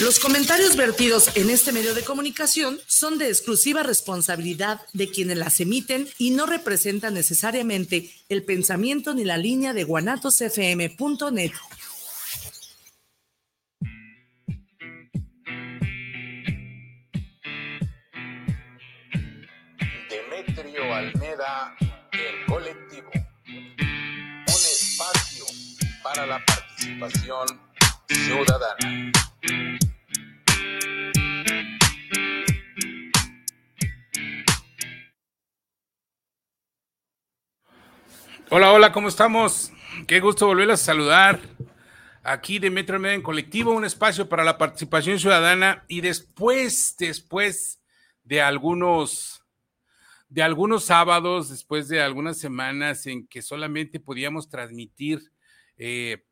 los comentarios vertidos en este medio de comunicación son de exclusiva responsabilidad de quienes las emiten y no representan necesariamente el pensamiento ni la línea de guanatosfm.net. Demetrio Almeda, el colectivo. Un espacio para la participación ciudadana. Hola, hola, ¿cómo estamos? Qué gusto volverles a saludar. Aquí de Metro Media en Colectivo, un espacio para la participación ciudadana y después, después de algunos, de algunos sábados, después de algunas semanas en que solamente podíamos transmitir eh,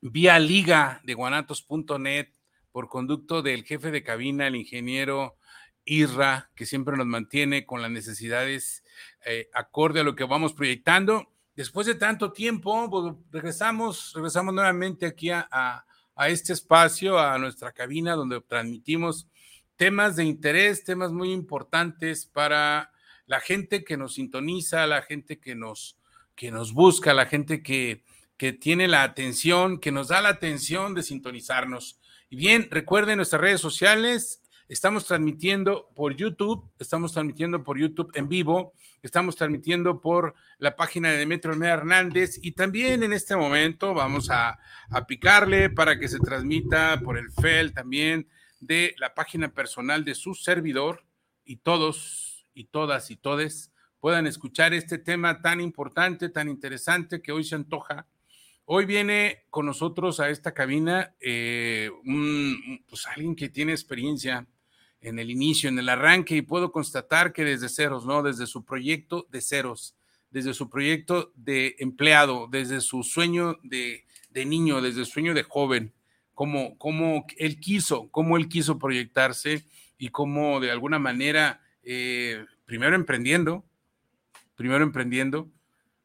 vía liga de guanatos.net por conducto del jefe de cabina, el ingeniero Irra, que siempre nos mantiene con las necesidades eh, acorde a lo que vamos proyectando después de tanto tiempo, pues, regresamos, regresamos nuevamente aquí a, este espacio, a nuestra cabina donde transmitimos temas de interés, temas muy importantes para la gente que nos sintoniza, la gente que nos, que nos busca, la gente que, que tiene la atención, que nos da la atención de sintonizarnos. Y bien, recuerden nuestras redes sociales, estamos transmitiendo por YouTube, estamos transmitiendo por YouTube en vivo Estamos transmitiendo por la página de Demetrio Hernández y también en este momento vamos a, picarle para que se transmita por el FEL también de la página personal de su servidor y todos y todas y todes puedan escuchar este tema tan importante, tan interesante que hoy se antoja. Hoy viene con nosotros a esta cabina eh, un, pues alguien que tiene experiencia en el inicio, en el arranque, y puedo constatar que desde ceros, ¿no? Desde su proyecto de ceros, desde su proyecto de empleado, desde su sueño de, niño, desde su sueño de joven, cómo, cómo él quiso, cómo él quiso proyectarse y cómo de alguna manera, eh, primero emprendiendo, primero emprendiendo,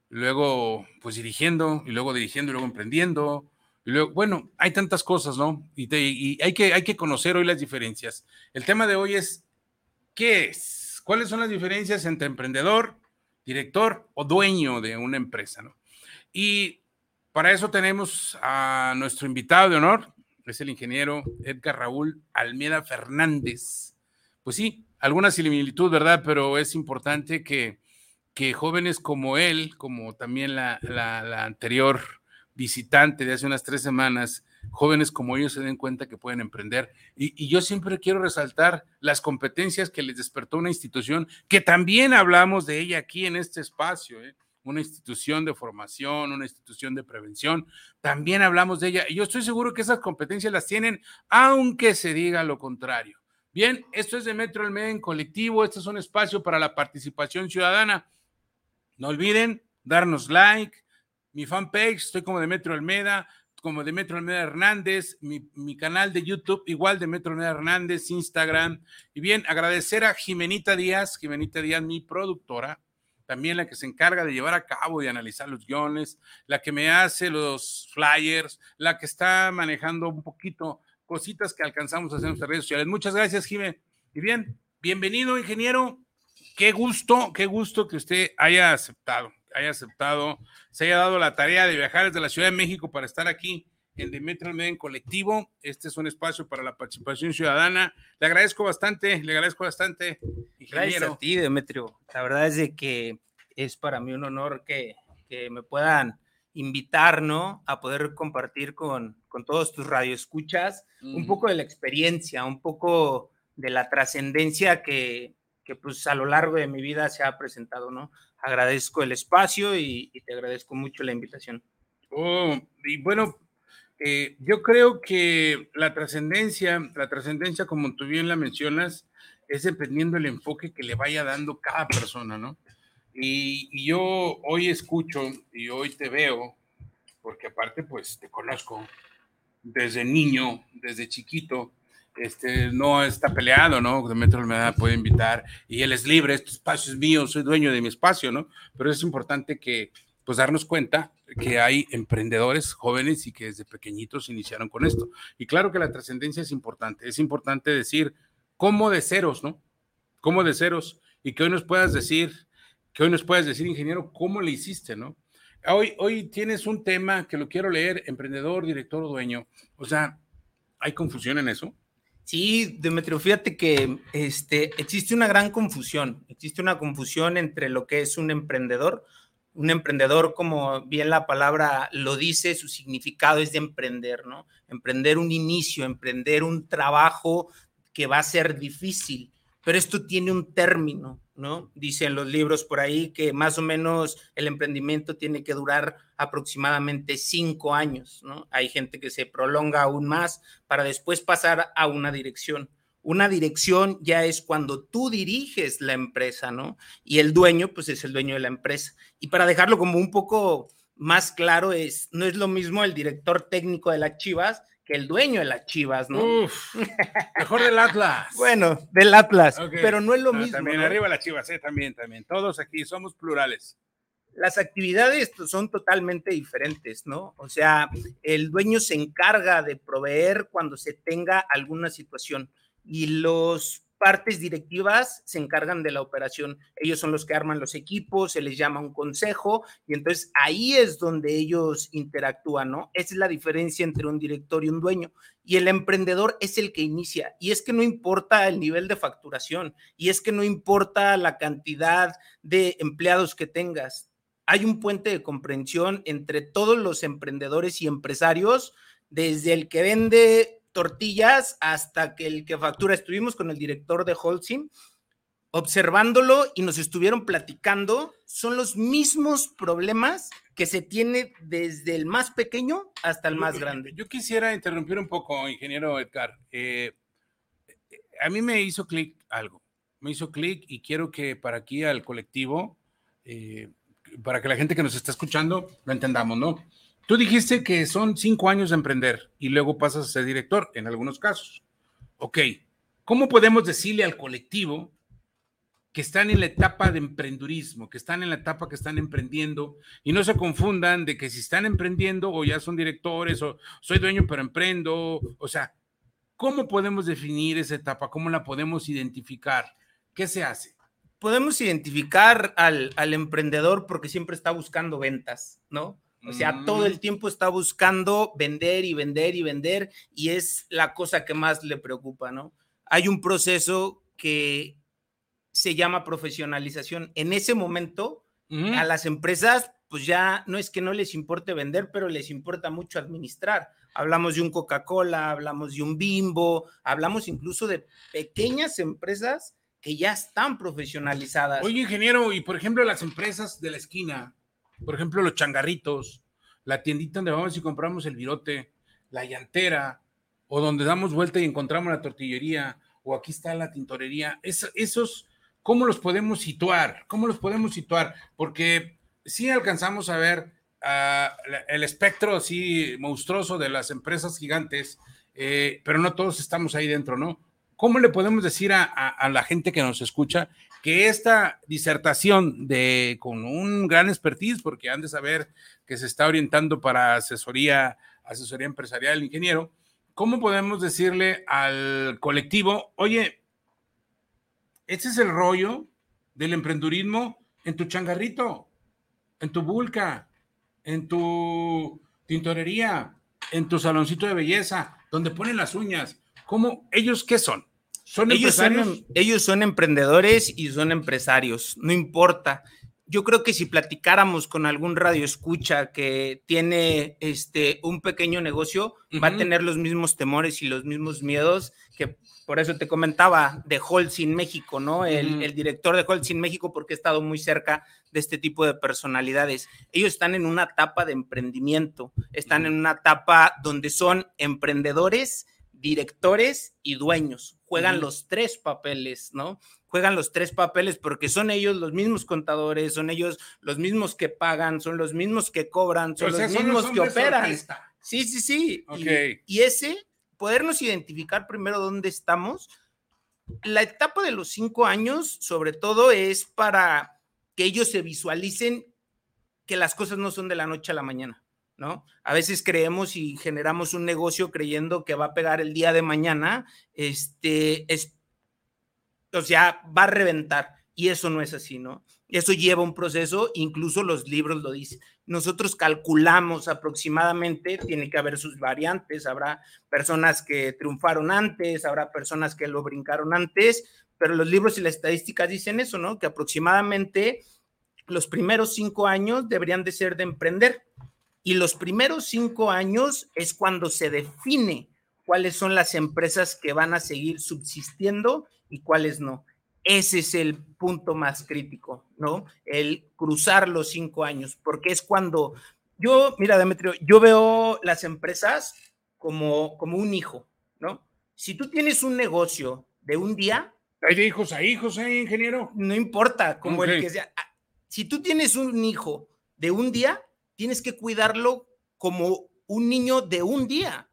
luego pues dirigiendo, y luego dirigiendo, y luego emprendiendo, bueno, hay tantas cosas, ¿no? Y, hay, que, hay que conocer hoy las diferencias. El tema de hoy es, ¿qué es? ¿Cuáles son las diferencias entre emprendedor, director o dueño de una empresa, ¿no? Y para eso tenemos a nuestro invitado de honor, es el ingeniero Edgar Raúl Almeda Fernández. Pues sí, alguna similitud, ¿verdad? Pero es importante que, que jóvenes como él, como también la, anterior visitante de hace unas tres semanas, jóvenes como ellos se den cuenta que pueden emprender. Y, yo siempre quiero resaltar las competencias que les despertó una institución, que también hablamos de ella aquí en este espacio, ¿eh? una institución de formación, una institución de prevención, también hablamos de ella. Y yo estoy seguro que esas competencias las tienen, aunque se diga lo contrario. Bien, esto es de Metro El en colectivo, este es un espacio para la participación ciudadana. No olviden darnos like, mi fanpage, estoy como Demetrio Almeda, como Demetrio Almeda Hernández, mi, canal de YouTube, igual Demetrio Almeda Hernández, Instagram. Y bien, agradecer a Jimenita Díaz, Jimenita Díaz, mi productora, también la que se encarga de llevar a cabo y analizar los guiones, la que me hace los flyers, la que está manejando un poquito cositas que alcanzamos a hacer en nuestras redes sociales. Muchas gracias, Jimé. Y bien, bienvenido, ingeniero. Qué gusto, qué gusto que usted haya aceptado haya aceptado, se haya dado la tarea de viajar desde la Ciudad de México para estar aquí en Demetrio Media en colectivo. Este es un espacio para la participación ciudadana. Le agradezco bastante, le agradezco bastante. Gracias a ti, Demetrio. La verdad es de que es para mí un honor que, que me puedan invitar, ¿no? A poder compartir con, con todos tus radioescuchas un poco de la experiencia, un poco de la trascendencia que, que, pues a lo largo de mi vida se ha presentado, ¿no? Agradezco el espacio y, te agradezco mucho la invitación. Oh, y bueno, eh, yo creo que la trascendencia, la trascendencia, como tú bien la mencionas, es dependiendo el enfoque que le vaya dando cada persona, ¿no? Y, yo hoy escucho y hoy te veo, porque aparte pues te conozco desde niño, desde chiquito, este, no está peleado, ¿no? Demetrio Almeida puede invitar y él es libre, este espacio es mío, soy dueño de mi espacio, ¿no? Pero es importante que, pues, darnos cuenta que hay emprendedores jóvenes y que desde pequeñitos iniciaron con esto. Y claro que la trascendencia es importante, es importante decir cómo de ceros, ¿no? Cómo de ceros y que hoy nos puedas decir que hoy nos puedes decir, ingeniero, cómo le hiciste, ¿no? Hoy, hoy tienes un tema que lo quiero leer, emprendedor, director dueño. O sea, ¿hay confusión en eso? Sí, Demetrio, fíjate que este, existe una gran confusión. Existe una confusión entre lo que es un emprendedor. Un emprendedor, como bien la palabra lo dice, su significado es de emprender, ¿no? Emprender un inicio, emprender un trabajo que va a ser difícil, pero esto tiene un término, ¿no? Dicen los libros por ahí que más o menos el emprendimiento tiene que durar aproximadamente cinco años, ¿no? Hay gente que se prolonga aún más para después pasar a una dirección. Una dirección ya es cuando tú diriges la empresa, ¿no? Y el dueño, pues es el dueño de la empresa. Y para dejarlo como un poco más claro, es, no es lo mismo el director técnico de las Chivas que el dueño de las Chivas, ¿no? Uf, mejor del Atlas. bueno, del Atlas, pero no es lo ah, mismo. También arriba las Chivas, ¿eh? también, también. Todos aquí somos plurales. Las actividades son totalmente diferentes, ¿no? O sea, el dueño se encarga de proveer cuando se tenga alguna situación y los partes directivas se encargan de la operación. Ellos son los que arman los equipos, se les llama un consejo y entonces ahí es donde ellos interactúan, ¿no? Esa es la diferencia entre un director y un dueño. Y el emprendedor es el que inicia. Y es que no importa el nivel de facturación y es que no importa la cantidad de empleados que tengas. Hay un puente de comprensión entre todos los emprendedores y empresarios, desde el que vende tortillas hasta que el que factura, estuvimos con el director de Holcim observándolo y nos estuvieron platicando, son los mismos problemas que se tiene desde el más pequeño hasta el más grande. Yo quisiera interrumpir un poco, ingeniero Edgar. Eh, a mí me hizo clic algo, me hizo clic y quiero que para aquí al colectivo, eh, para que la gente que nos está escuchando lo entendamos, ¿no? Tú dijiste que son cinco años de emprender y luego pasas a ser director en algunos casos. Ok, ¿cómo podemos decirle al colectivo que están en la etapa de emprendurismo, que están en la etapa que están emprendiendo y no se confundan de que si están emprendiendo o ya son directores o soy dueño pero emprendo, o sea, ¿cómo podemos definir esa etapa? ¿Cómo la podemos identificar? ¿Qué se hace? Podemos identificar al, al emprendedor porque siempre está buscando ventas, ¿no? O sea, todo el mm. tiempo está buscando vender y vender y vender y es la cosa que más le preocupa, ¿no? Hay un proceso que se llama profesionalización. En ese momento, a las empresas, pues ya no es que no les importe vender, pero les importa mucho administrar. Hablamos de un Coca-Cola, hablamos de un Bimbo, hablamos incluso de pequeñas empresas que ya están profesionalizadas. Oye, ingeniero, y por ejemplo, las empresas de la esquina, por ejemplo, los changarritos, la tiendita donde vamos y compramos el virote, la llantera, o donde damos vuelta y encontramos la tortillería, o aquí está la tintorería. esos, ¿cómo los podemos situar? ¿Cómo los podemos situar? Porque sí alcanzamos a ver ah, el espectro así monstruoso de las empresas gigantes, eh, pero no todos estamos ahí dentro, ¿no? ¿Cómo le podemos decir a la gente que nos escucha que esta disertación de con un gran expertise, porque han de saber que se está orientando para asesoría, asesoría empresarial, ingeniero, ¿cómo podemos decirle al colectivo, oye, este es el rollo del emprendurismo en tu changarrito, en tu bulca, en tu tintorería, en tu saloncito de belleza, donde ponen las uñas? ¿Cómo ellos qué son? Ellos, son, em, ellos son emprendedores y son empresarios, no importa. yo creo que si platicáramos con algún radio escucha que tiene este un pequeño negocio, va a tener los mismos temores y los mismos miedos que por eso te comentaba de Holcim México, ¿no? El, el director de Holcim México, porque he estado muy cerca de este tipo de personalidades. Ellos están en una etapa de emprendimiento, están en una etapa donde son emprendedores, directores y dueños. Juegan los tres papeles, ¿no? juegan los tres papeles porque son ellos los mismos contadores, son ellos los mismos que pagan, son los mismos que cobran, son los mismos que operan. Sí, sí, sí. Y, ese, podernos identificar primero dónde estamos. La etapa de los cinco años, sobre todo, es para que ellos se visualicen que las cosas no son de la noche a la mañana. ¿No? A veces creemos y generamos un negocio creyendo que va a pegar el día de mañana, este, es o sea, va a reventar. Y eso no es así, ¿no? Eso lleva un proceso, incluso los libros lo dicen. Nosotros calculamos aproximadamente, tiene que haber sus variantes, habrá personas que triunfaron antes, habrá personas que lo brincaron antes, pero los libros y las estadísticas dicen eso, ¿no? Que aproximadamente los primeros cinco años deberían de ser de emprender. Y los primeros cinco años es cuando se define cuáles son las empresas que van a seguir subsistiendo y cuáles no. Ese es el punto más crítico, ¿no? El cruzar los cinco años, porque es cuando yo, mira, Demetrio, yo veo las empresas como, como un hijo, ¿no? Si tú tienes un negocio de un día. Hay de hijos a hijos, ¿eh, ingeniero? No importa, como el que sea. Si tú tienes un hijo de un día, tienes que cuidarlo como un niño de un día.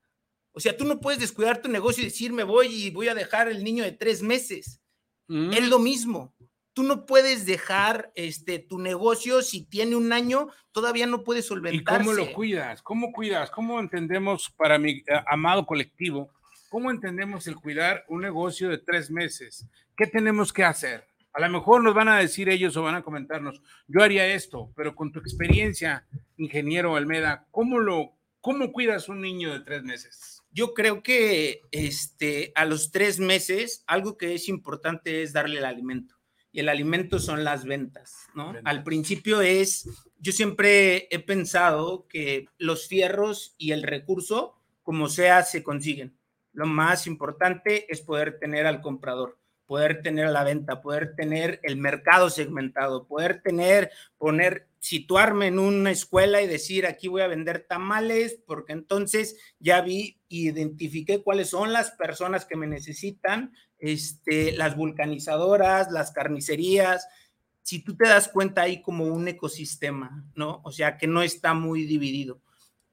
O sea, tú no puedes descuidar tu negocio y decir, me voy y voy a dejar el niño de tres meses. Es mm. lo mismo. Tú no puedes dejar este, tu negocio si tiene un año, todavía no puedes solventarse. ¿Y cómo lo cuidas? ¿Cómo cuidas? ¿Cómo entendemos para mi eh, amado colectivo? ¿Cómo entendemos el cuidar un negocio de tres meses? ¿Qué tenemos que hacer? A lo mejor nos van a decir ellos o van a comentarnos, yo haría esto, pero con tu experiencia, ingeniero Almeda, ¿cómo lo, cómo cuidas un niño de tres meses? Yo creo que este, a los tres meses, algo que es importante es darle el alimento. Y el alimento son las ventas, ¿no? Al principio es, yo siempre he pensado que los fierros y el recurso, como sea, se consiguen. Lo más importante es poder tener al comprador poder tener la venta, poder tener el mercado segmentado, poder tener, poner, situarme en una escuela y decir, aquí voy a vender tamales, porque entonces ya vi, identifiqué cuáles son las personas que me necesitan, este, las vulcanizadoras, las carnicerías. Si tú te das cuenta ahí como un ecosistema, ¿no? O sea, que no está muy dividido.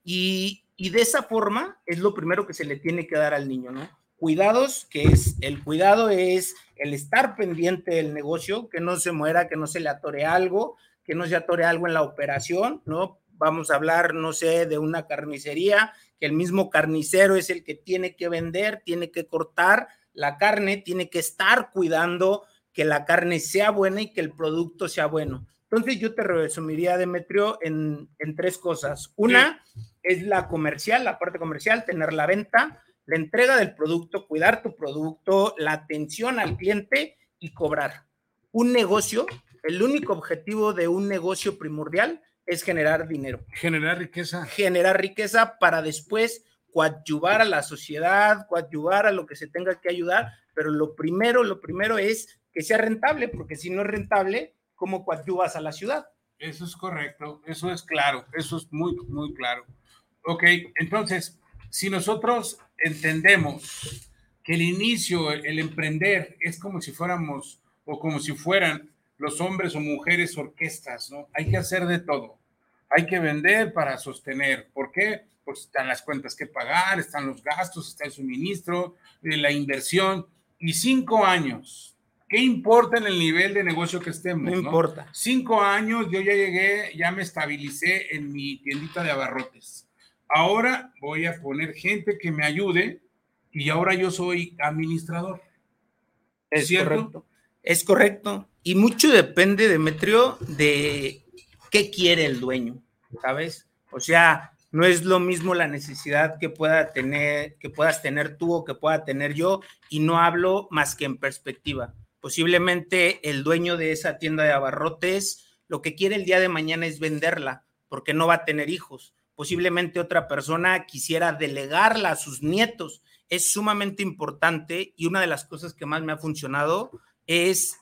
Y, y de esa forma es lo primero que se le tiene que dar al niño, ¿no? Cuidados, que es el cuidado es el estar pendiente del negocio, que no se muera, que no se le atore algo, que no se atore algo en la operación, ¿no? Vamos a hablar, no sé, de una carnicería, que el mismo carnicero es el que tiene que vender, tiene que cortar la carne, tiene que estar cuidando que la carne sea buena y que el producto sea bueno. Entonces yo te resumiría, Demetrio, en, en tres cosas. Una es la comercial, la parte comercial, tener la venta la entrega del producto, cuidar tu producto, la atención al cliente y cobrar. Un negocio, el único objetivo de un negocio primordial es generar dinero. Generar riqueza. Generar riqueza para después coadyuvar a la sociedad, coadyuvar a lo que se tenga que ayudar, pero lo primero, lo primero es que sea rentable, porque si no es rentable, ¿cómo coadyuvas a la ciudad? Eso es correcto, eso es claro, eso es muy, muy claro. Ok, entonces, si nosotros entendemos que el inicio, el emprender, es como si fuéramos o como si fueran los hombres o mujeres orquestas, ¿no? Hay que hacer de todo. Hay que vender para sostener. ¿Por qué? Pues están las cuentas que pagar, están los gastos, está el suministro, eh, la inversión. Y cinco años. ¿Qué importa en el nivel de negocio que estemos? No, importa. Cinco años, yo ya llegué, ya me estabilicé en mi tiendita de abarrotes ahora voy a poner gente que me ayude y ahora yo soy administrador. Es correcto. Es correcto. Y mucho depende, Demetrio, de qué quiere el dueño, ¿sabes? O sea, no es lo mismo la necesidad que pueda tener, que puedas tener tú o que pueda tener yo, y no hablo más que en perspectiva. Posiblemente el dueño de esa tienda de abarrotes lo que quiere el día de mañana es venderla porque no va a tener hijos. Posiblemente otra persona quisiera delegarla a sus nietos. Es sumamente importante y una de las cosas que más me ha funcionado es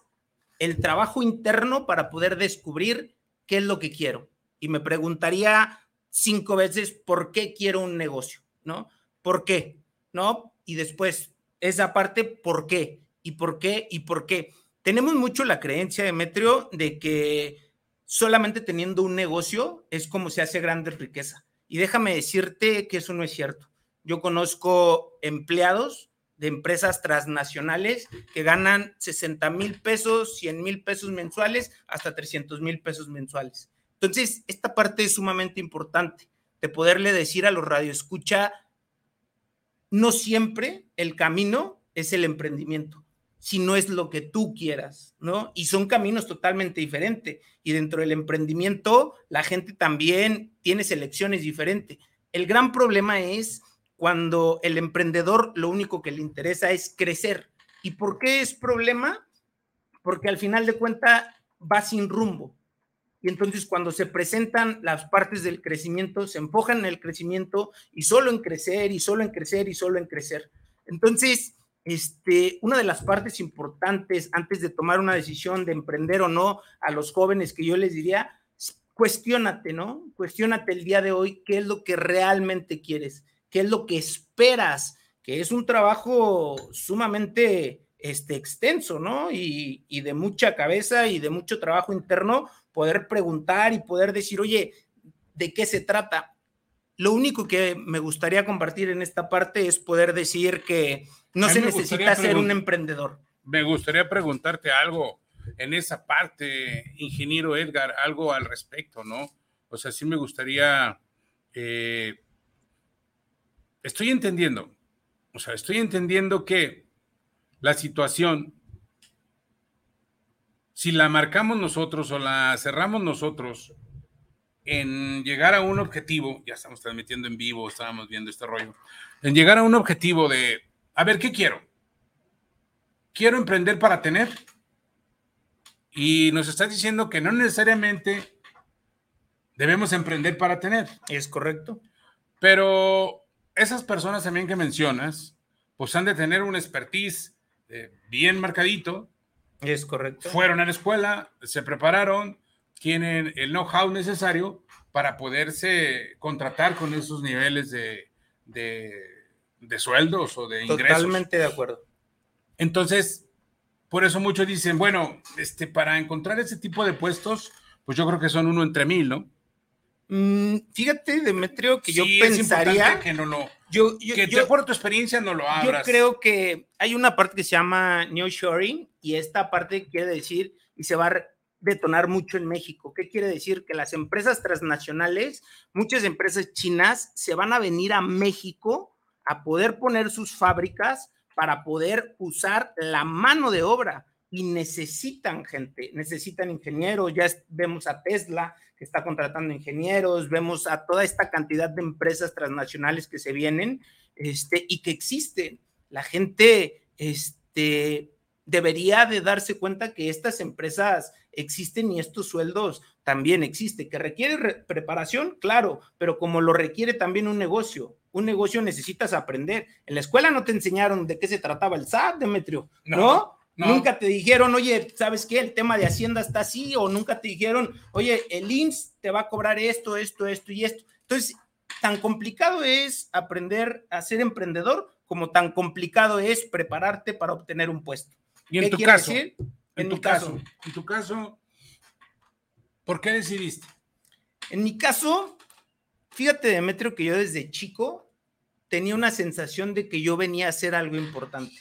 el trabajo interno para poder descubrir qué es lo que quiero. Y me preguntaría cinco veces por qué quiero un negocio, ¿no? ¿Por qué? ¿No? Y después, esa parte, ¿por qué? ¿Y por qué? ¿Y por qué? Tenemos mucho la creencia, Demetrio, de que solamente teniendo un negocio es como se hace grande riqueza. Y déjame decirte que eso no es cierto. Yo conozco empleados de empresas transnacionales que ganan 60 mil pesos, 100 mil pesos mensuales, hasta 300 mil pesos mensuales. Entonces, esta parte es sumamente importante de poderle decir a los radioescucha, no siempre el camino es el emprendimiento, si no es lo que tú quieras, ¿no? Y son caminos totalmente diferentes. Y dentro del emprendimiento, la gente también tiene selecciones diferentes. El gran problema es cuando el emprendedor lo único que le interesa es crecer. ¿Y por qué es problema? Porque al final de cuentas va sin rumbo. Y entonces cuando se presentan las partes del crecimiento, se enfocan en el crecimiento y solo en crecer y solo en crecer y solo en crecer. Entonces, este, una de las partes importantes antes de tomar una decisión de emprender o no a los jóvenes que yo les diría, cuestiónate, ¿no? Cuestiónate el día de hoy qué es lo que realmente quieres, qué es lo que esperas, que es un trabajo sumamente este, extenso, ¿no? Y, y de mucha cabeza y de mucho trabajo interno, poder preguntar y poder decir, oye, ¿de qué se trata? Lo único que me gustaría compartir en esta parte es poder decir que no se necesita ser un emprendedor. Me gustaría preguntarte algo en esa parte, ingeniero Edgar, algo al respecto, ¿no? O sea, sí me gustaría, eh, estoy entendiendo, o sea, estoy entendiendo que la situación si la marcamos nosotros o la cerramos nosotros en llegar a un objetivo, ya estamos transmitiendo en vivo, estábamos viendo este rollo, en llegar a un objetivo de, a ver, ¿qué quiero? Quiero emprender para tener. Y nos estás diciendo que no necesariamente debemos emprender para tener. Es correcto. Pero esas personas también que mencionas, pues han de tener un expertise eh, bien marcadito, es correcto. Fueron a la escuela, se prepararon, tienen el know-how necesario para poderse contratar con esos niveles de, de, sueldos o de ingresos. Totalmente de acuerdo. Entonces, por eso muchos dicen, bueno, este, para encontrar ese tipo de puestos, pues yo creo que son uno entre mil, ¿no? Mm, fíjate, Demetrio, que yo pensaría que no lo. Yo, que por tu experiencia no lo abras. Yo creo que hay una parte que se llama New Shoring y esta parte quiere decir y se va a detonar mucho en México. ¿Qué quiere decir? Que las empresas transnacionales, muchas empresas chinas, se van a venir a México a poder poner sus fábricas para poder usar la mano de obra. Y necesitan gente, necesitan ingenieros, ya vemos a Tesla que está contratando ingenieros, vemos a toda esta cantidad de empresas transnacionales que se vienen este, y que existen. La gente este, debería de darse cuenta que estas empresas existen y estos sueldos también existen, que requiere preparación, claro, pero como lo requiere también un negocio, un negocio necesitas aprender. En la escuela no te enseñaron de qué se trataba el SAT, Demetrio, ¿no? Nunca te dijeron, oye, ¿sabes qué? El tema de Hacienda está así, o nunca te dijeron, oye, el INSS te va a cobrar esto, esto, esto y esto. Entonces, tan complicado es aprender a ser emprendedor como tan complicado es prepararte para obtener un puesto. ¿Y en tu caso? En, tu caso, En tu caso, ¿por qué decidiste? En mi caso, fíjate, Demetrio, que yo desde chico tenía una sensación de que yo venía a hacer algo importante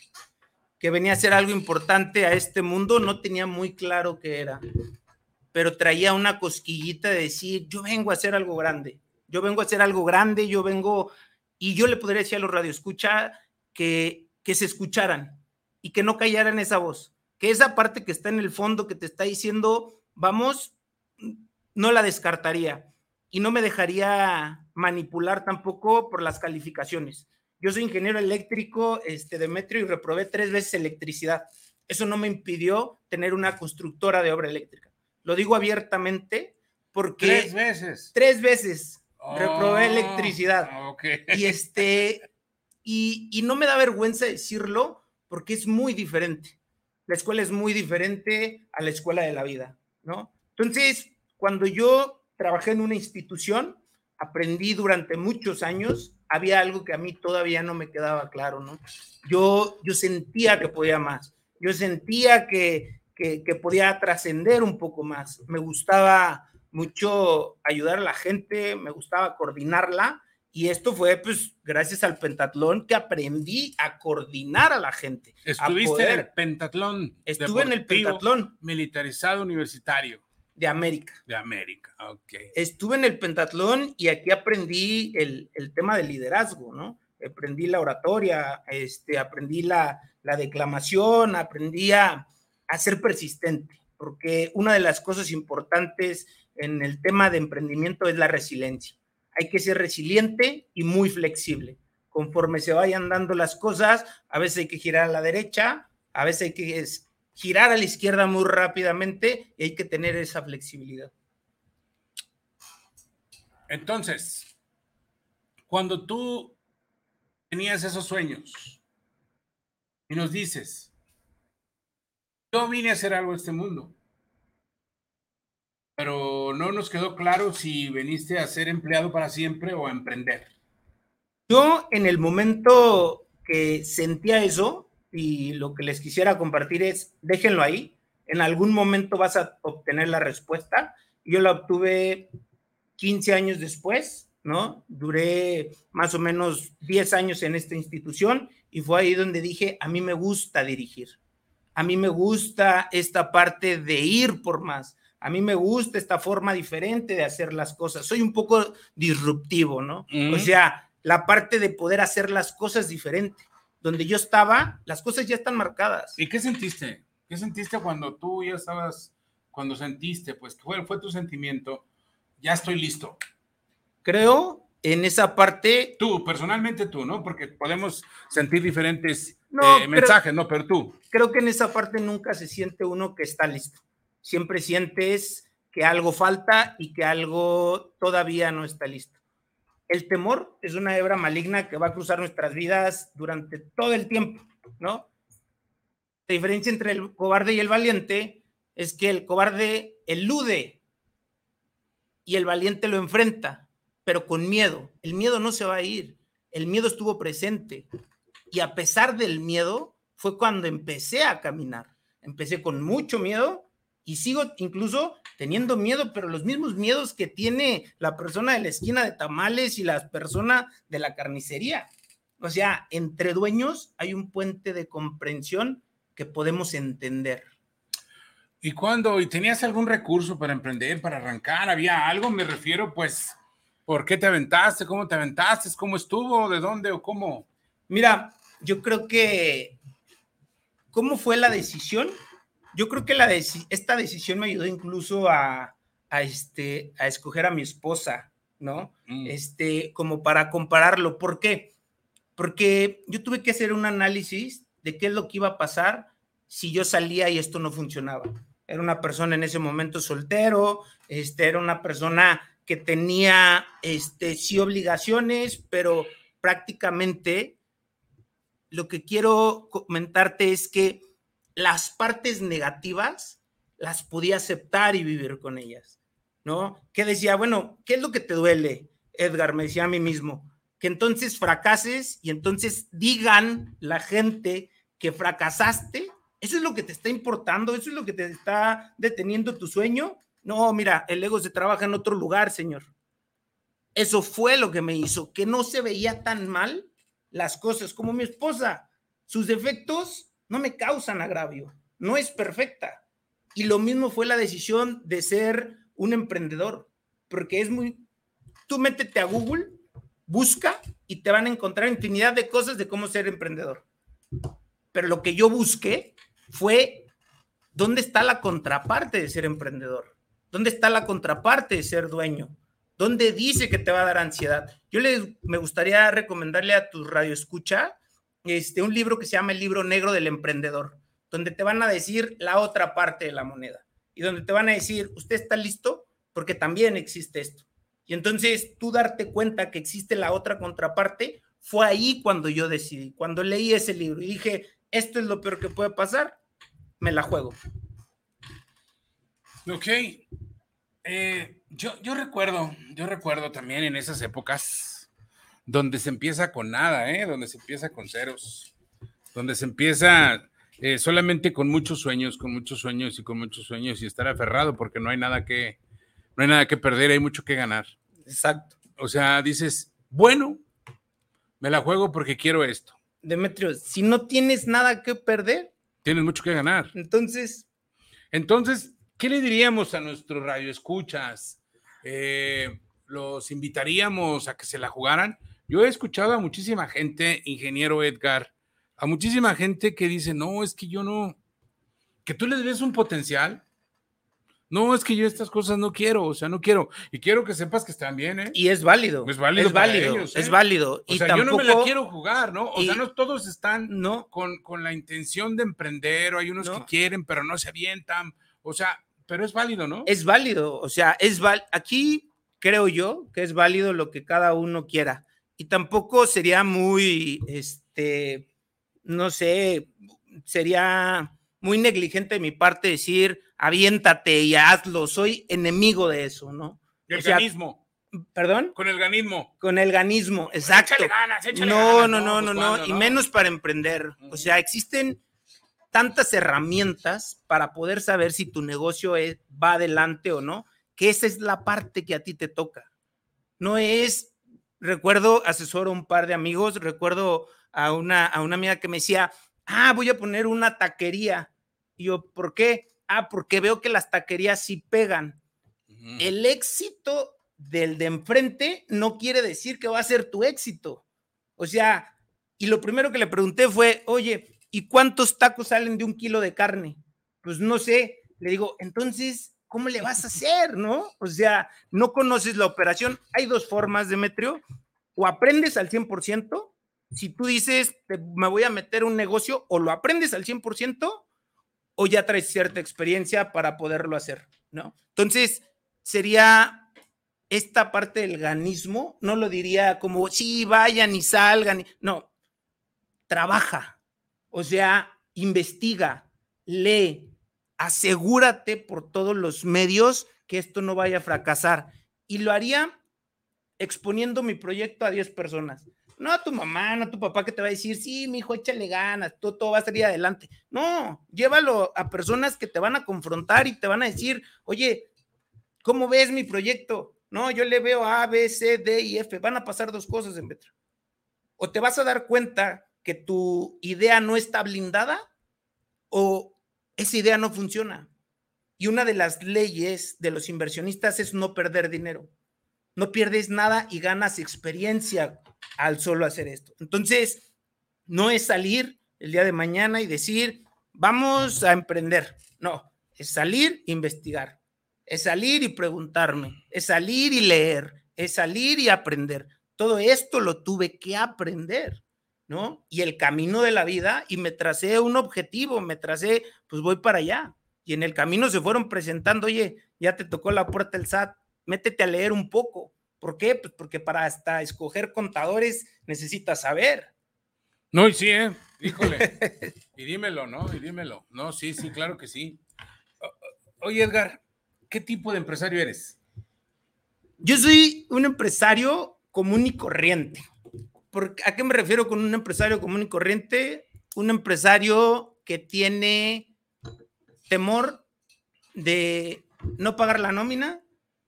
que venía a ser algo importante a este mundo, no tenía muy claro qué era, pero traía una cosquillita de decir, yo vengo a hacer algo grande, yo vengo a hacer algo grande, yo vengo, y yo le podría decir a los radioescucha que, que se escucharan y que no callaran esa voz, que esa parte que está en el fondo que te está diciendo, vamos, no la descartaría y no me dejaría manipular tampoco por las calificaciones yo soy ingeniero eléctrico, este, Demetrio, y reprobé tres veces electricidad. Eso no me impidió tener una constructora de obra eléctrica. lo digo abiertamente, porque... Tres veces. Tres veces reprobé Oh, electricidad. Y este, y, y no me da vergüenza decirlo porque es muy diferente. La escuela es muy diferente a la escuela de la vida, ¿no? Entonces, cuando yo trabajé en una institución, aprendí durante muchos años, había algo que a mí todavía no me quedaba claro, ¿no? Yo, yo sentía que podía más, yo sentía que, que, que podía trascender un poco más, me gustaba mucho ayudar a la gente, me gustaba coordinarla, y esto fue, pues, gracias al pentatlón que aprendí a coordinar a la gente. a Estuviste en el poder- pentatlón. Estuve en el pentatlón Militarizado universitario de América. de América. Ok. Estuve en el pentatlón y aquí aprendí el, el tema del liderazgo, ¿no? Aprendí la oratoria, este, aprendí la, la declamación, aprendí a, a ser persistente, porque una de las cosas importantes en el tema de emprendimiento es la resiliencia. Hay que ser resiliente y muy flexible. Conforme se vayan dando las cosas, a veces hay que girar a la derecha, a veces hay que es- girar a la izquierda muy rápidamente y hay que tener esa flexibilidad. Entonces, cuando tú tenías esos sueños y nos dices, yo vine a hacer algo a este mundo, pero no nos quedó claro si veniste a ser empleado para siempre o a emprender. Yo en el momento que sentía eso y lo que les quisiera compartir es, déjenlo ahí, en algún momento vas a obtener la respuesta. Yo la obtuve 15 años después, ¿no? Duré más o menos 10 años en esta institución y fue ahí donde dije, a mí me gusta dirigir, a mí me gusta esta parte de ir por más, a mí me gusta esta forma diferente de hacer las cosas, soy un poco disruptivo, ¿no? Mm. O sea, la parte de poder hacer las cosas diferente. Donde yo estaba, las cosas ya están marcadas. ¿Y qué sentiste? ¿Qué sentiste cuando tú ya estabas, cuando sentiste, pues, ¿cuál fue tu sentimiento? Ya estoy listo. Creo en esa parte, Tú, personalmente tú, ¿no? Porque podemos sentir diferentes No, eh, mensajes, ¿no? Pero tú. creo que en esa parte nunca se siente uno que está listo. Siempre sientes que algo falta y que algo todavía no está listo. El temor es una hebra maligna que va a cruzar nuestras vidas durante todo el tiempo, ¿no? La diferencia entre el cobarde y el valiente es que el cobarde elude y el valiente lo enfrenta, pero con miedo. El miedo no se va a ir. El miedo estuvo presente. Y a pesar del miedo, fue cuando empecé a caminar. Empecé con mucho miedo y sigo incluso teniendo miedo, pero los mismos miedos que tiene la persona de la esquina de tamales y la persona de la carnicería. O sea, entre dueños hay un puente de comprensión que podemos entender. ¿Y cuándo? ¿Y tenías algún recurso para emprender, para arrancar? ¿Había algo? Me refiero, pues, ¿por qué te aventaste? ¿Cómo te aventaste? ¿Cómo estuvo? ¿De dónde o cómo? Mira, yo creo que, ¿cómo fue la decisión? Yo creo que la deci- esta decisión me ayudó incluso a, a, este, a escoger a mi esposa, ¿no? Mm. Este, como para compararlo. ¿Por qué? Porque yo tuve que hacer un análisis de qué es lo que iba a pasar si yo salía y esto no funcionaba. Era una persona en ese momento soltero, este, era una persona que tenía, este, sí obligaciones, pero prácticamente lo que quiero comentarte es que las partes negativas las podía aceptar y vivir con ellas, ¿no? Que decía, bueno, ¿qué es lo que te duele, Edgar? Me decía a mí mismo, que entonces fracases y entonces digan la gente que fracasaste, eso es lo que te está importando, eso es lo que te está deteniendo tu sueño. No, mira, el ego se trabaja en otro lugar, señor. Eso fue lo que me hizo, que no se veía tan mal las cosas como mi esposa. Sus defectos no me causan agravio, no es perfecta. Y lo mismo fue la decisión de ser un emprendedor, porque es muy... Tú métete a Google, busca y te van a encontrar infinidad de cosas de cómo ser emprendedor. Pero lo que yo busqué fue dónde está la contraparte de ser emprendedor, dónde está la contraparte de ser dueño, dónde dice que te va a dar ansiedad. Yo les, me gustaría recomendarle a tu radio escucha este, un libro que se llama El libro negro del emprendedor, donde te van a decir la otra parte de la moneda. y donde te van a decir, ¿usted está listo? Porque también existe esto. Y entonces tú darte cuenta que existe la otra contraparte, fue ahí cuando yo decidí, cuando leí ese libro y dije, esto es lo peor que puede pasar, me la juego. Ok. Eh, yo, yo recuerdo, yo recuerdo también en esas épocas donde se empieza con nada, ¿eh? donde se empieza con ceros, donde se empieza eh, solamente con muchos sueños, con muchos sueños y con muchos sueños y estar aferrado porque no hay nada que, no hay nada que perder, hay mucho que ganar. Exacto. O sea, dices, bueno, me la juego porque quiero esto. Demetrio, si no tienes nada que perder, tienes mucho que ganar. Entonces, entonces, ¿qué le diríamos a nuestros radioescuchas? Eh, ¿Los invitaríamos a que se la jugaran? Yo he escuchado a muchísima gente, ingeniero Edgar, a muchísima gente que dice, no, es que yo no, que tú les ves un potencial, no, es que yo estas cosas no quiero, o sea, no quiero. Y quiero que sepas que están bien, ¿eh? Y es válido. Es válido. Es válido. Ellos, Es válido. O y sea, tampoco, yo no me la quiero jugar, ¿no? O y, sea, no todos están no, con, con, la intención de emprender, o hay unos no. que quieren, pero no se avientan. O sea, pero es válido, ¿no? Es válido. O sea, es val aquí creo yo que es válido lo que cada uno quiera. Y tampoco sería muy, este, no sé, sería muy negligente de mi parte decir, aviéntate y hazlo, soy enemigo de eso, ¿no? El o sea, ganismo. ¿Perdón? Con el ganismo. Con el ganismo, exacto. Échale ganas, échale no, ganas. no, no, no, pues, no, ¿cuándo, y menos para emprender. O sea, existen tantas herramientas para poder saber si tu negocio es- va adelante o no, que esa es la parte que a ti te toca. No es, recuerdo, asesoro a un par de amigos, recuerdo a una, a una amiga que me decía, ah, voy a poner una taquería. Y yo, ¿por qué? Ah, porque veo que las taquerías sí pegan. El éxito del de enfrente no quiere decir que va a ser tu éxito. O sea, y lo primero que le pregunté fue, oye, ¿y cuántos tacos salen de un kilo de carne? Pues no sé. Le digo, entonces, ¿cómo le vas a hacer? ¿No? O sea, no conoces la operación. Hay dos formas, Demetrio. O aprendes al 100%, si tú dices, "Te- me voy a meter un negocio, o lo aprendes al 100%, o ya traes cierta experiencia para poderlo hacer, ¿no? Entonces, sería esta parte del ganismo, no lo diría como, sí, vayan y salgan, no, trabaja, o sea, investiga, lee, asegúrate por todos los medios que esto no vaya a fracasar. Y lo haría exponiendo mi proyecto a 10 personas. No a tu mamá, no a tu papá que te va a decir, sí, mi hijo, échale ganas, todo, todo va a salir adelante. No, llévalo a personas que te van a confrontar y te van a decir, oye, ¿cómo ves mi proyecto? No, yo le veo A, B, C, D y F. Van a pasar dos cosas en Betro. O te vas a dar cuenta que tu idea no está blindada o esa idea no funciona. Y una de las leyes de los inversionistas es no perder dinero. No pierdes nada y ganas experiencia al solo hacer esto. Entonces, no es salir el día de mañana y decir, vamos a emprender. No, es salir investigar. Es salir y preguntarme. Es salir y leer. Es salir y aprender. Todo esto lo tuve que aprender, ¿no? Y el camino de la vida y me tracé un objetivo, me tracé, pues voy para allá. Y en el camino se fueron presentando, oye, ya te tocó la puerta el SAT, métete a leer un poco. ¿Por qué? Pues porque para hasta escoger contadores necesitas saber. No, y sí, ¿eh? Híjole. y dímelo, ¿no? Y dímelo. No, sí, sí, claro que sí. Oye, Edgar, ¿qué tipo de empresario eres? Yo soy un empresario común y corriente. ¿Por, ¿A qué me refiero con un empresario común y corriente? Un empresario que tiene temor de no pagar la nómina,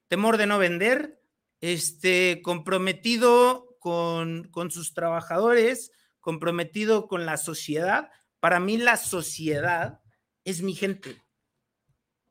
temor de no vender, este, comprometido con, con sus trabajadores, comprometido con la sociedad. Para mí la sociedad es mi gente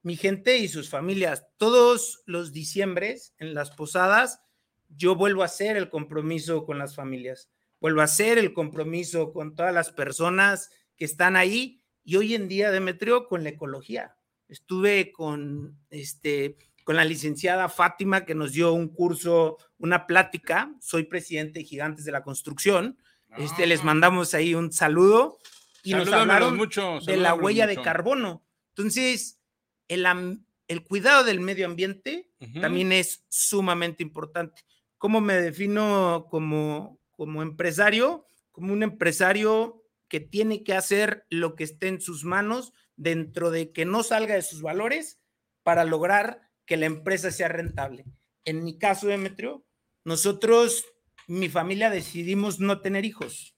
mi gente y sus familias. Todos los diciembres en las posadas, yo vuelvo a hacer el compromiso con las familias, vuelvo a hacer el compromiso con todas las personas que están ahí y hoy en día, Demetrio, con la ecología. Estuve con, este, con la licenciada Fátima que nos dio un curso, una plática. Soy presidente de Gigantes de la Construcción. Este, les mandamos ahí un saludo y nos hablaron mucho, de la huella de carbono. Entonces, el, el cuidado del medio ambiente también es sumamente importante. ¿Cómo me defino como, como empresario? Como un empresario que tiene que hacer lo que esté en sus manos dentro de que no salga de sus valores para lograr que la empresa sea rentable. En mi caso, Demetrio, nosotros, mi familia, decidimos no tener hijos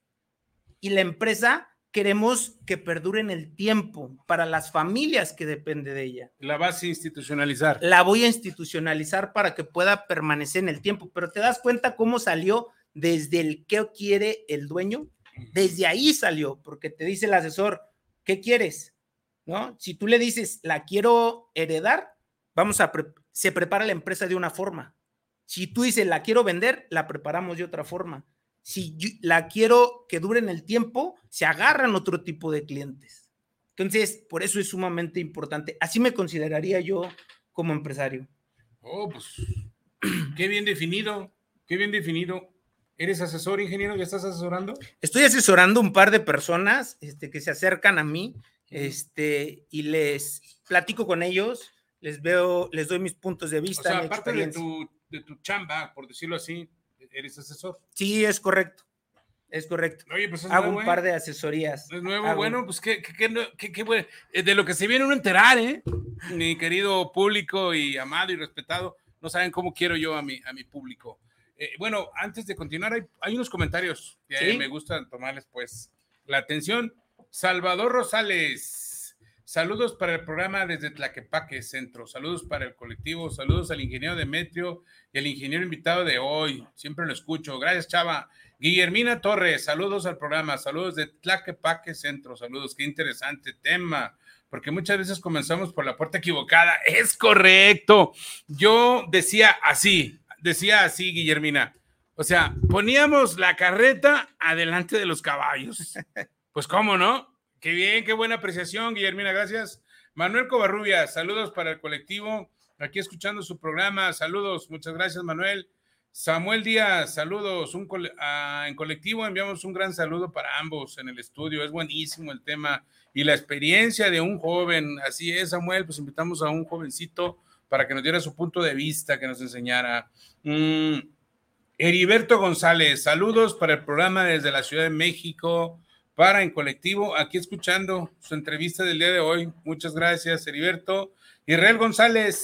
y la empresa queremos que perduren el tiempo para las familias que depende de ella. La vas a institucionalizar. La voy a institucionalizar para que pueda permanecer en el tiempo, pero te das cuenta cómo salió desde el qué quiere el dueño. Desde ahí salió, porque te dice el asesor, ¿qué quieres? ¿No? Si tú le dices, la quiero heredar, vamos a, se prepara la empresa de una forma. Si tú dices, la quiero vender, la preparamos de otra forma si la quiero que dure en el tiempo, se agarran otro tipo de clientes. Entonces, por eso es sumamente importante. Así me consideraría yo como empresario. Oh, pues, qué bien definido, qué bien definido. ¿Eres asesor, ingeniero? ¿Ya estás asesorando? Estoy asesorando un par de personas este, que se acercan a mí este, y les platico con ellos, les veo, les doy mis puntos de vista. O sea, aparte de tu, de tu chamba, por decirlo así, eres asesor. Sí, es correcto. Es correcto. Oye, pues Hago un par de asesorías. Es nuevo, bueno, pues qué, qué, qué, bueno. Eh, de lo que se viene uno enterar, ¿eh? Mi querido público y amado y respetado, no saben cómo quiero yo a mi, a mi público. Eh, bueno, antes de continuar, hay, hay unos comentarios que me gustan tomarles, pues, la atención. Salvador Rosales. Saludos para el programa desde Tlaquepaque Centro. Saludos para el colectivo. Saludos al ingeniero Demetrio y al ingeniero invitado de hoy. Siempre lo escucho. Gracias, Chava. Guillermina Torres, saludos al programa. Saludos de Tlaquepaque Centro. Saludos. Qué interesante tema. Porque muchas veces comenzamos por la puerta equivocada. Es correcto. Yo decía así, decía así, Guillermina. O sea, poníamos la carreta adelante de los caballos. Pues, ¿cómo no? Qué bien, qué buena apreciación, Guillermina, gracias. Manuel Covarrubia, saludos para el colectivo, aquí escuchando su programa, saludos, muchas gracias, Manuel. Samuel Díaz, saludos. Un ah, en colectivo enviamos un gran saludo para ambos en el estudio. Es buenísimo el tema y la experiencia de un joven. Así es, Samuel, pues invitamos a un jovencito para que nos diera su punto de vista, que nos enseñara. Mm, Heriberto González, saludos para el programa desde la Ciudad de México para En Colectivo, aquí escuchando su entrevista del día de hoy. Muchas gracias, Heriberto. Israel González,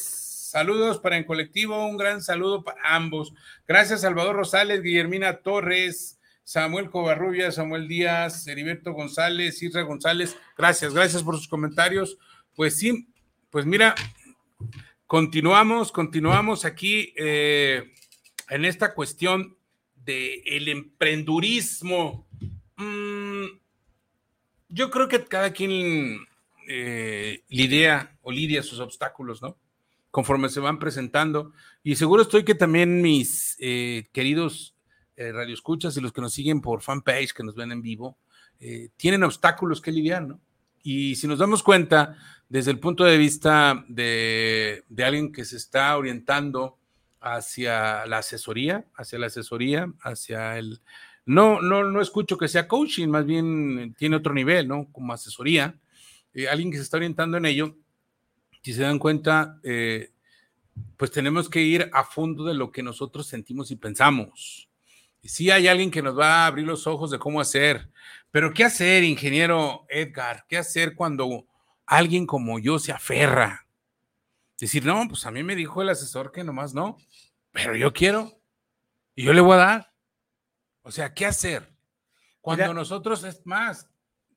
saludos para En Colectivo, un gran saludo para ambos. Gracias, Salvador Rosales, Guillermina Torres, Samuel Covarrubia, Samuel Díaz, Heriberto González, Isra González. Gracias, gracias por sus comentarios. Pues sí, pues mira, continuamos, continuamos aquí eh, en esta cuestión del el emprendurismo. Mm, yo creo que cada quien eh, lidia o lidia sus obstáculos, ¿no? Conforme se van presentando. Y seguro estoy que también mis eh, queridos eh, radioescuchas y los que nos siguen por fanpage, que nos ven en vivo, eh, tienen obstáculos que lidiar, ¿no? Y si nos damos cuenta, desde el punto de vista de, de alguien que se está orientando hacia la asesoría, hacia la asesoría, hacia el, no, no, no escucho que sea coaching, más bien tiene otro nivel, ¿no? Como asesoría. Eh, alguien que se está orientando en ello, si se dan cuenta, eh, pues tenemos que ir a fondo de lo que nosotros sentimos y pensamos. Y sí hay alguien que nos va a abrir los ojos de cómo hacer, pero ¿qué hacer, ingeniero Edgar? ¿Qué hacer cuando alguien como yo se aferra? Decir, no, pues a mí me dijo el asesor que nomás no, pero yo quiero y yo le voy a dar. O sea, ¿qué hacer? Cuando nosotros es más,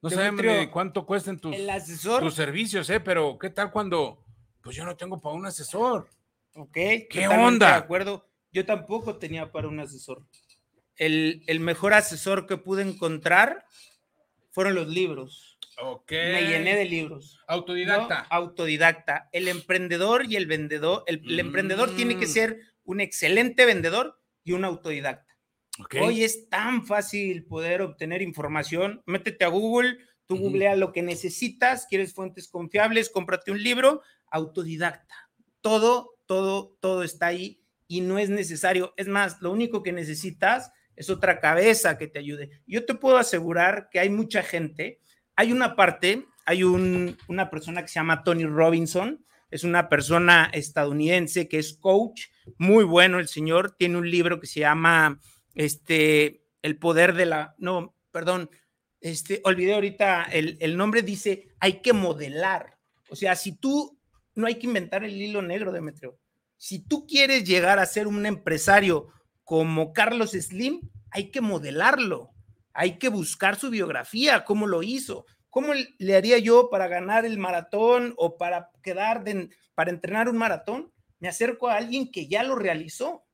no sabemos cuánto cuestan tus, tus servicios, ¿eh? Pero ¿qué tal cuando, pues yo no tengo para un asesor? Ok. ¿Qué onda? De acuerdo. Yo tampoco tenía para un asesor. El, mejor asesor que pude encontrar fueron los libros. Ok. Me llené de libros. Autodidacta. Autodidacta. El emprendedor y el vendedor. El, emprendedor tiene que mm. ser un excelente vendedor y un autodidacta. Hoy es tan fácil poder obtener información. Métete a Google, tú googlea lo que necesitas, quieres fuentes confiables, cómprate un libro, autodidacta. Todo, todo, todo está ahí y no es necesario. Es más, lo único que necesitas es otra cabeza que te ayude. Yo te puedo asegurar que hay mucha gente. Hay una parte, hay una persona que se llama Tony Robinson. es una persona estadounidense que es coach, muy bueno el señor, tiene un libro que se llama este, El poder de la, no, perdón, este, olvidé ahorita el, el nombre, dice, hay que modelar. O sea, si tú, no hay que inventar el hilo negro, Demetrio. Si tú quieres llegar a ser un empresario como Carlos Slim, hay que modelarlo, hay que buscar su biografía, cómo lo hizo, cómo le haría yo para ganar el maratón o para quedar, para entrenar un maratón. Me acerco a alguien que ya lo realizó.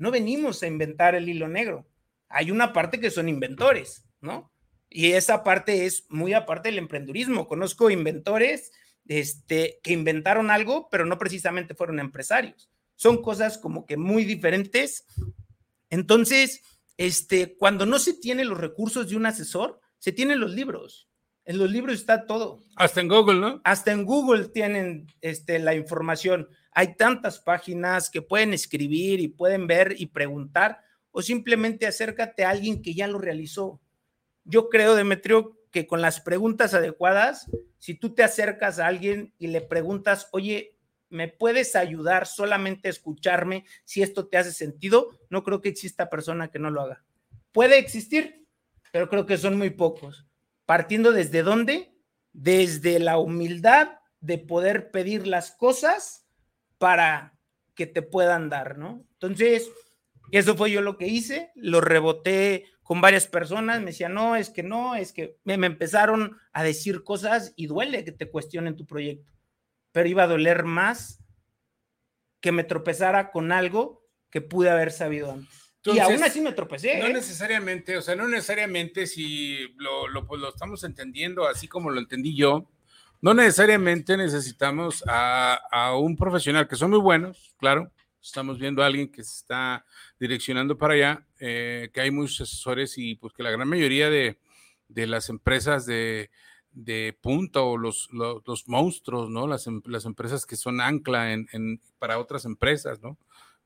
No venimos a inventar el hilo negro. Hay una parte que son inventores, ¿no? Y esa parte es muy aparte del emprendurismo. Conozco inventores este, que inventaron algo, pero no precisamente fueron empresarios. Son cosas como que muy diferentes. Entonces, este, cuando no se tienen los recursos de un asesor, se tienen los libros. En los libros está todo. Hasta en Google, ¿no? Hasta en Google tienen este, la información. Hay tantas páginas que pueden escribir y pueden ver y preguntar, o simplemente acércate a alguien que ya lo realizó. Yo creo, Demetrio, que con las preguntas adecuadas, si tú te acercas a alguien y le preguntas, oye, ¿me puedes ayudar solamente a escucharme si esto te hace sentido? No creo que exista persona que no lo haga. Puede existir, pero creo que son muy pocos. Partiendo desde dónde? Desde la humildad de poder pedir las cosas para que te puedan dar, ¿no? Entonces, eso fue yo lo que hice, lo reboté con varias personas, me decían, no, es que no, es que me, empezaron a decir cosas y duele que te cuestionen tu proyecto, pero iba a doler más que me tropezara con algo que pude haber sabido antes. y aún así me tropecé. No ¿eh? necesariamente, o sea, no necesariamente si lo, lo, pues lo estamos entendiendo así como lo entendí yo, no necesariamente necesitamos a, un profesional, que son muy buenos, claro. Estamos viendo a alguien que se está direccionando para allá, eh, que hay muchos asesores y pues que la gran mayoría de, las empresas de, de punta o los, monstruos, ¿no? Las, em, las empresas que son ancla en, en, para otras empresas, ¿no?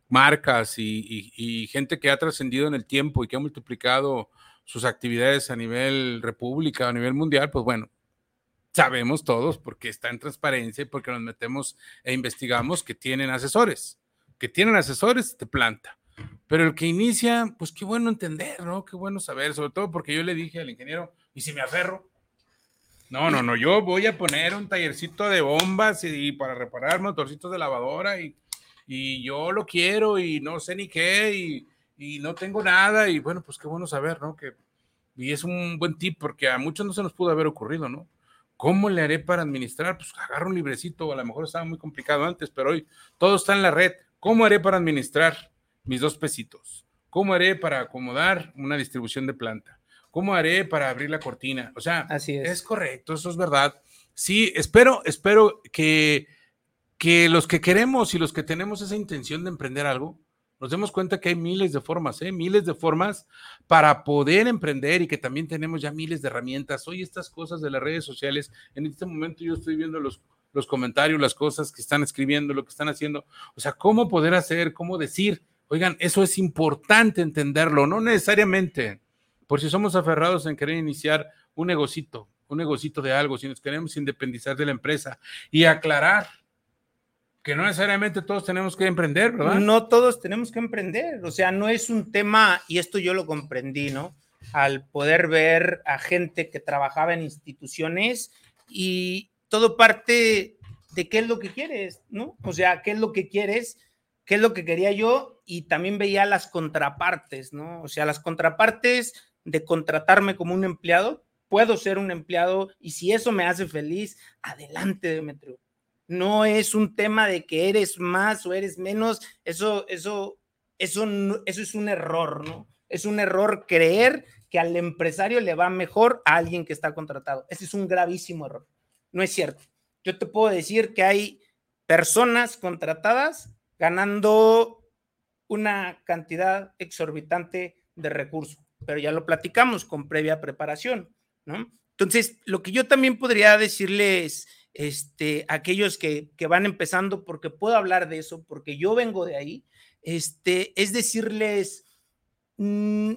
Marcas y, y, y gente que ha trascendido en el tiempo y que ha multiplicado sus actividades a nivel república, a nivel mundial, pues bueno, sabemos todos porque está en transparencia y porque nos metemos e investigamos que tienen asesores, que tienen asesores de planta. Pero el que inicia, pues qué bueno entender, ¿no? Qué bueno saber, sobre todo porque yo le dije al ingeniero, ¿y si me aferro? No, no, no, yo voy a poner un tallercito de bombas y, y para reparar motorcitos de lavadora y, y, yo lo quiero y no sé ni qué y, y, no tengo nada y bueno, pues qué bueno saber, ¿no? Que, y es un buen tip porque a muchos no se nos pudo haber ocurrido, ¿no? ¿Cómo le haré para administrar? Pues agarro un librecito, a lo mejor estaba muy complicado antes, pero hoy todo está en la red. ¿Cómo haré para administrar? mis dos pesitos? ¿Cómo haré para acomodar una distribución de planta? ¿Cómo haré para abrir la cortina? O sea, Así es. es correcto, eso es verdad. Sí, espero, espero que, que los que queremos y los que tenemos esa intención de emprender algo, nos demos cuenta que hay miles de formas, ¿eh? miles de formas para poder emprender y que también tenemos ya miles de herramientas. Hoy estas cosas de las redes sociales, en este momento yo estoy viendo los, los comentarios, las cosas que están escribiendo, lo que están haciendo. O sea, cómo poder hacer, cómo decir, Oigan, eso es importante entenderlo, no necesariamente por si somos aferrados en querer iniciar un negocito, un negocito de algo, si nos queremos independizar de la empresa y aclarar que no necesariamente todos tenemos que emprender, ¿verdad? No todos tenemos que emprender, o sea, no es un tema, y esto yo lo comprendí, ¿no? Al poder ver a gente que trabajaba en instituciones y todo parte de qué es lo que quieres, ¿no? O sea, qué es lo que quieres qué es lo que quería yo y también veía las contrapartes, ¿no? O sea, las contrapartes de contratarme como un empleado, puedo ser un empleado y si eso me hace feliz, adelante, Demetrio. No es un tema de que eres más o eres menos, eso, eso, eso, eso es un error, ¿no? Es un error creer que al empresario le va mejor a alguien que está contratado. Ese es un gravísimo error. No es cierto. Yo te puedo decir que hay personas contratadas ganando una cantidad exorbitante de recursos, pero ya lo platicamos con previa preparación, ¿no? Entonces, lo que yo también podría decirles, este, aquellos que, que van empezando, porque puedo hablar de eso, porque yo vengo de ahí, este, es decirles, mmm,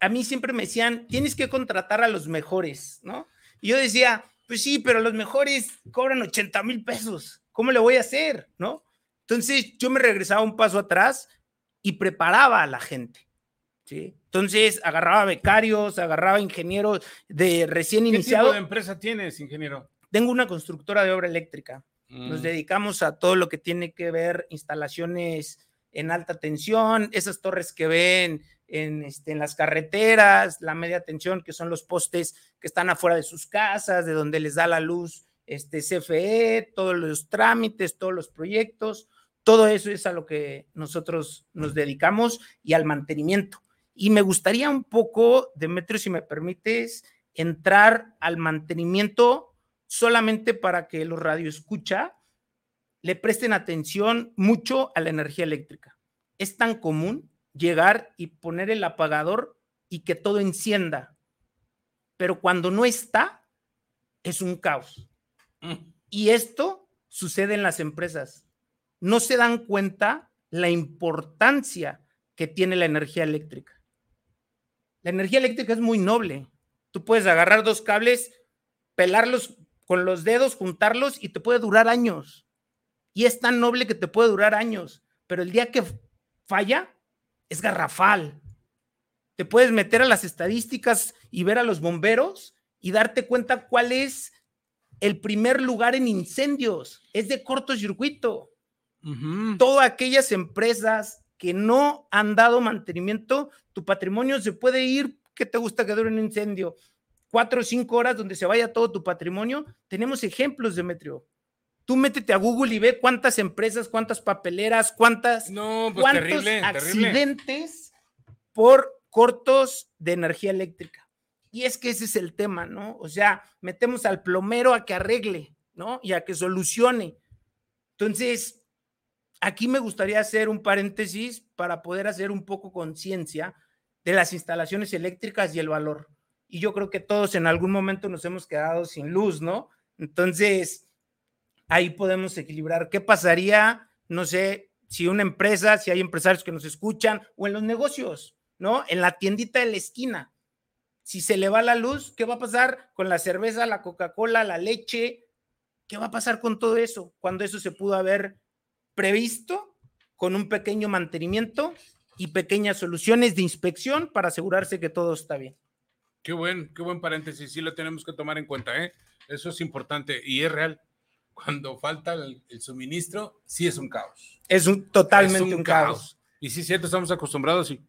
a mí siempre me decían, tienes que contratar a los mejores, ¿no? Y yo decía, pues sí, pero los mejores cobran 80 mil pesos. ¿Cómo le voy a hacer? ¿No? Entonces yo me regresaba un paso atrás y preparaba a la gente. ¿sí? Entonces agarraba becarios, agarraba ingenieros de recién ¿Qué iniciado. tipo de empresa tienes, ingeniero? Tengo una constructora de obra eléctrica. Nos Mm. dedicamos a todo lo que tiene que ver instalaciones en alta tensión, esas torres que ven en, este, en las carreteras, la media tensión, que son los postes que están afuera de sus casas, de donde les da la luz este, CFE, todos los trámites, todos los proyectos, todo eso es a lo que nosotros nos dedicamos y al mantenimiento. Y me gustaría un poco, Demetrio, si me permites, entrar al mantenimiento solamente para que los radioescucha le presten atención mucho a la energía eléctrica. Es tan común llegar y poner el apagador y que todo encienda, pero cuando no está, es un caos. Mm. Y esto sucede en las empresas. No se dan cuenta la importancia que tiene la energía eléctrica. La energía eléctrica es muy noble. Tú puedes agarrar dos cables, pelarlos con los dedos, juntarlos y te puede durar años. Y es tan noble que te puede durar años. Pero el día que falla, es garrafal. Te puedes meter a las estadísticas y ver a los bomberos y darte cuenta cuál es el primer lugar en incendios. Es de cortocircuito. Ujú. Todas aquellas empresas que no han dado mantenimiento, tu patrimonio se puede ir, ¿qué te gusta que dure un incendio? Cuatro o cinco horas donde se vaya todo tu patrimonio. Tenemos ejemplos, Demetrio. Tú métete a Google y ve cuántas empresas, cuántas papeleras, cuántas, No, pues cuántos terrible, terrible. accidentes por cortos de energía eléctrica. Y es que ese es el tema, ¿no? O sea, metemos al plomero a que arregle, ¿no? Y a que solucione. Entonces, aquí me gustaría hacer un paréntesis para poder hacer un poco conciencia de las instalaciones eléctricas y el valor. Y yo creo que todos en algún momento nos hemos quedado sin luz, ¿no? Entonces, ahí podemos equilibrar. ¿Qué pasaría? No sé, si una empresa, si hay empresarios que nos escuchan o en los negocios, ¿no? En la tiendita de la esquina. Si se le va la luz, ¿qué va a pasar con la cerveza, la Coca-Cola, la leche? ¿Qué va a pasar con todo eso? Cuando eso se pudo haber previsto con un pequeño mantenimiento y pequeñas soluciones de inspección para asegurarse que todo está bien. Qué buen, qué buen paréntesis. Sí lo tenemos que tomar en cuenta, ¿eh? Eso es importante y es real. Cuando falta el, el suministro, sí es un caos. Es un, totalmente Es un, caos. Y sí, cierto, estamos acostumbrados y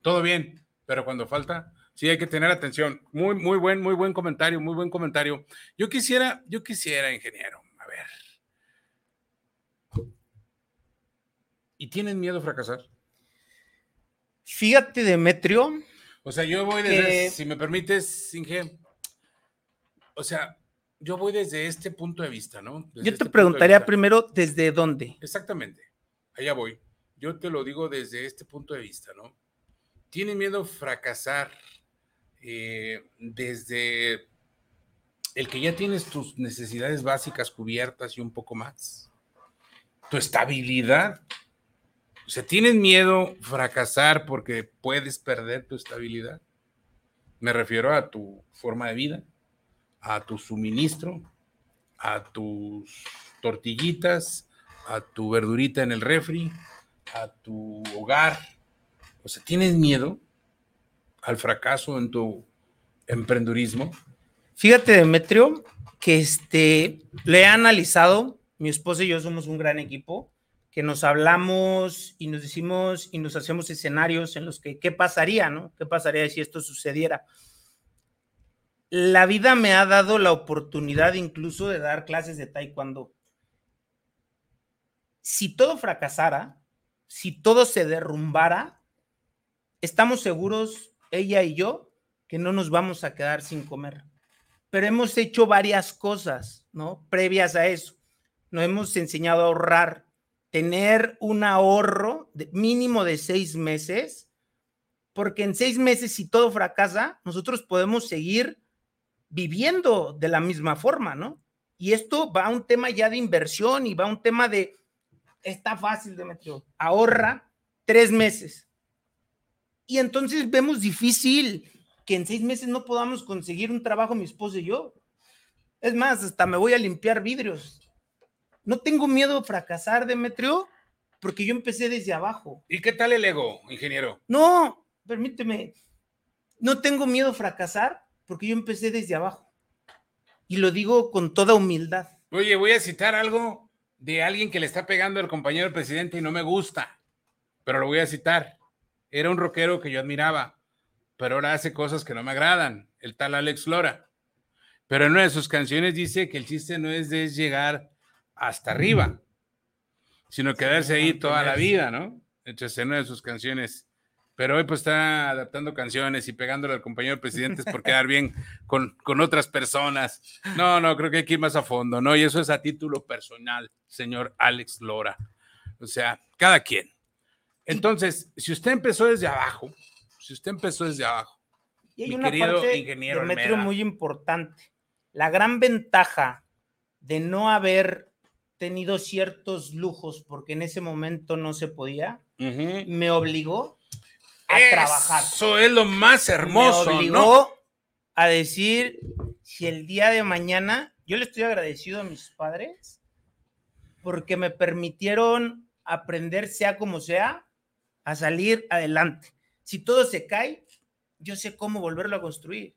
todo bien, pero cuando falta, sí hay que tener atención. Muy, muy buen, muy buen comentario, muy buen comentario. Yo quisiera, yo quisiera, ingeniero, a ver. ¿Y tienen miedo a fracasar? Fíjate, Demetrio, O sea, yo voy desde, Que- si me permites, Inge, o sea, yo voy desde este punto de vista, ¿no? Desde yo este te de preguntaría primero desde dónde. Exactamente, allá voy. Yo te lo digo desde este punto de vista, ¿no? Tienen miedo a fracasar eh, desde el que ya tienes tus necesidades básicas cubiertas y un poco más. Tu estabilidad. Sea, ¿tienen miedo fracasar porque puedes perder tu estabilidad? Me refiero a tu forma de vida, a tu suministro, a tus tortillitas, a tu verdurita en el refri, a tu hogar. O sea, ¿tienes miedo al fracaso en tu emprendurismo? Fíjate, Demetrio, que este, le he analizado, mi esposa y yo somos un gran equipo, que nos hablamos y nos decimos y nos hacemos escenarios en los que, ¿qué pasaría, no? ¿Qué pasaría si esto sucediera? La vida me ha dado la oportunidad incluso de dar clases de taekwondo. Si todo fracasara, si todo se derrumbara, estamos seguros, ella y yo, que no nos vamos a quedar sin comer. Pero hemos hecho varias cosas, ¿no? Previas a eso. Nos hemos enseñado a ahorrar, tener un ahorro de mínimo de seis meses, porque en seis meses, si todo fracasa, nosotros podemos seguir viviendo de la misma forma, ¿no? Y esto va a un tema ya de inversión y va a un tema de, está fácil, Demetrio, ahorra tres meses. Y entonces vemos difícil que en seis meses no podamos conseguir un trabajo mi esposo y yo. Es más, hasta me voy a limpiar vidrios. No tengo miedo a fracasar, Demetrio, porque yo empecé desde abajo. ¿Y qué tal el ego, ingeniero? No, permíteme. No tengo miedo a fracasar porque yo empecé desde abajo. Y lo digo con toda humildad. Oye, voy a citar algo de alguien que le está pegando al compañero del presidente y no me gusta, pero lo voy a citar. Era un rockero que yo admiraba, pero ahora hace cosas que no me agradan, el tal Alex Lora. Pero en una de sus canciones dice que el chiste no es de llegar hasta arriba, sino quedarse ahí toda la vida, ¿no? Entonces, en una de sus canciones. Pero hoy pues está adaptando canciones y pegándole al compañero presidente por quedar bien con, con otras personas. No, no, creo que hay que ir más a fondo, ¿no? Y eso es a título personal, señor Alex Lora. O sea, cada quien. Entonces, si usted empezó desde abajo, si usted empezó desde abajo, Y hay Mi una querido parte, ingeniero Demetrio, Almeda. muy importante. La gran ventaja de no haber tenido ciertos lujos, porque en ese momento no se podía, me obligó a trabajar. Eso es lo más hermoso, me obligó ¿no? a decir si el día de mañana, yo le estoy agradecido a mis padres porque me permitieron aprender, sea como sea, a salir adelante. Si todo se cae, yo sé cómo volverlo a construir.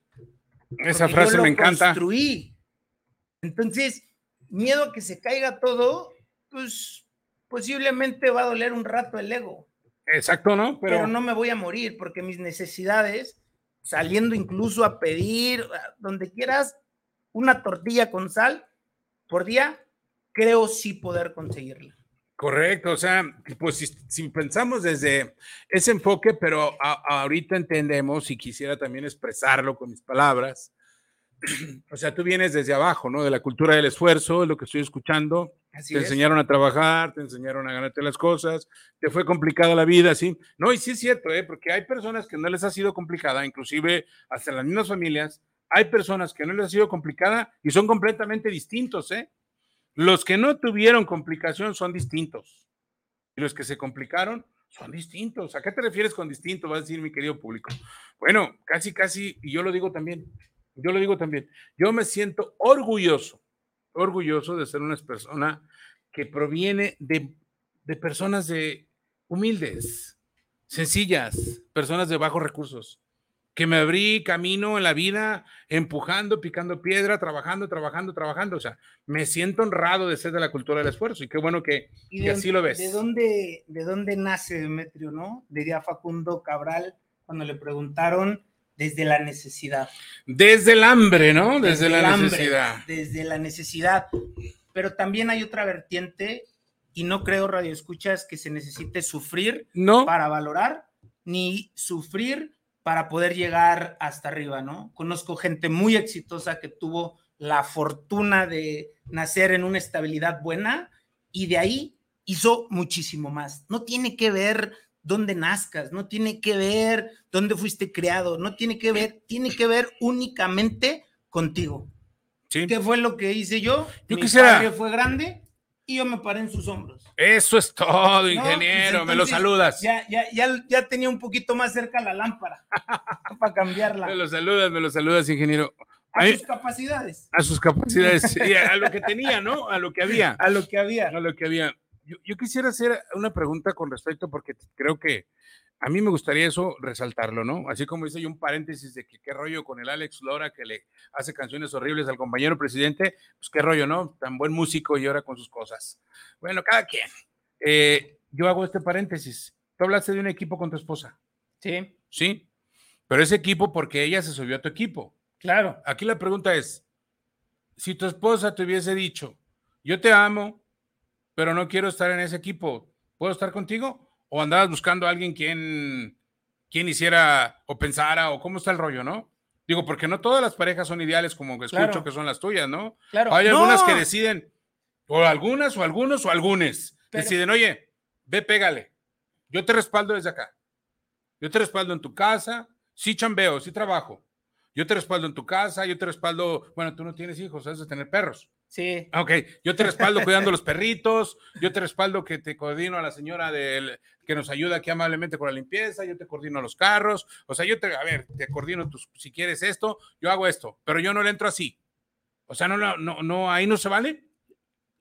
Esa yo frase lo me encanta. Construí. Entonces, miedo a que se caiga todo, pues posiblemente va a doler un rato el ego Exacto, ¿no? pero, Pero, no me voy a morir porque mis necesidades, saliendo incluso a pedir, donde quieras, una tortilla con sal por día, creo sí poder conseguirla. correcto, o sea, pues si, si pensamos desde ese enfoque, pero a- ahorita entendemos y quisiera también expresarlo con mis palabras. O sea, tú vienes desde abajo, ¿no? De la cultura del esfuerzo, es lo que estoy escuchando. Así te es. enseñaron a trabajar, te enseñaron a ganarte las cosas, te fue complicada la vida, ¿sí? No, y sí es cierto, ¿eh? Porque hay personas que no les ha sido complicada, inclusive hasta las mismas familias, hay personas que no les ha sido complicada y son completamente distintos, ¿eh? Los que no tuvieron complicación son distintos y los que se complicaron son distintos. ¿A qué te refieres con distinto? Va a decir mi querido público. Bueno, casi, casi, y yo lo digo también, yo lo digo también, yo me siento orgulloso, orgulloso de ser una persona que proviene de, de personas de humildes, sencillas, personas de bajos recursos, que me abrí camino en la vida empujando, picando piedra, trabajando, trabajando, trabajando. O sea, me siento honrado de ser de la cultura del esfuerzo y qué bueno que, ¿Y y así lo ves. ¿De dónde, ¿De dónde nace Demetrio, no? Diría Facundo Cabral cuando le preguntaron desde la necesidad. Desde el hambre, ¿no? Desde, la hambre, necesidad. Desde la necesidad. Pero también hay otra vertiente y no creo, Radio Escuchas, que se necesite sufrir ¿No? para valorar ni sufrir para poder llegar hasta arriba, ¿no? Conozco gente muy exitosa que tuvo la fortuna de nacer en una estabilidad buena y de ahí hizo muchísimo más. No tiene que ver dónde nazcas, no tiene que ver dónde fuiste creado, no tiene que ver, tiene que ver únicamente contigo. Sí. ¿Qué fue lo que hice yo? Yo Mi quisiera- padre fue grande y yo me paré en sus hombros. Eso es todo, No, ingeniero. pues me lo entonces saludas. Ya, ya, ya, ya tenía un poquito más cerca la lámpara para cambiarla Me lo saludas, me lo saludas, ingeniero. a sus capacidades, A sus capacidades, y a lo que tenía, ¿no? A lo que había. a lo que había. a lo que había. Yo, yo quisiera hacer una pregunta con respecto, porque creo que a mí me gustaría eso resaltarlo, ¿no? Así como hice yo un paréntesis de que qué rollo con el Alex Lora que le hace canciones horribles al compañero presidente, pues qué rollo, ¿no? Tan buen músico y ahora con sus cosas. Bueno, cada quien. Eh, yo hago este paréntesis. Tú hablaste de un equipo con tu esposa, Sí, ¿sí? Pero ese equipo porque ella se subió a tu equipo. claro. Aquí la pregunta es, si tu esposa te hubiese dicho, yo te amo, pero no quiero estar en ese equipo, ¿puedo estar contigo? ¿O andabas buscando a alguien quien, quien hiciera o pensara o cómo está el rollo, no? Digo, porque no todas las parejas son ideales como que escucho Claro. que son las tuyas, ¿no? Claro. Hay No, algunas que deciden, o algunas, o algunos, o algunos, Pero- deciden, oye, ve, pégale, yo te respaldo desde acá. Yo te respaldo en tu casa, sí chambeo, sí trabajo. Yo te respaldo en tu casa, yo te respaldo, bueno, tú no tienes hijos, has de tener perros. Sí, Ah, Ok, yo te respaldo cuidando los perritos, yo te respaldo que te coordino a la señora del, que nos ayuda aquí amablemente con la limpieza, yo te coordino los carros, o sea, yo te, a ver, te coordino tus, si quieres esto, yo hago esto, pero yo no le entro así. O sea, no, no, no, no ahí no se vale.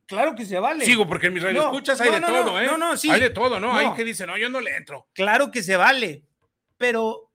Claro que se vale. Sigo, porque en mis No, escuchas hay no, de no, todo, no, ¿eh? no, no, sí. Hay de todo, ¿no? Hay que dicen, no, yo no le entro. Claro que se vale, pero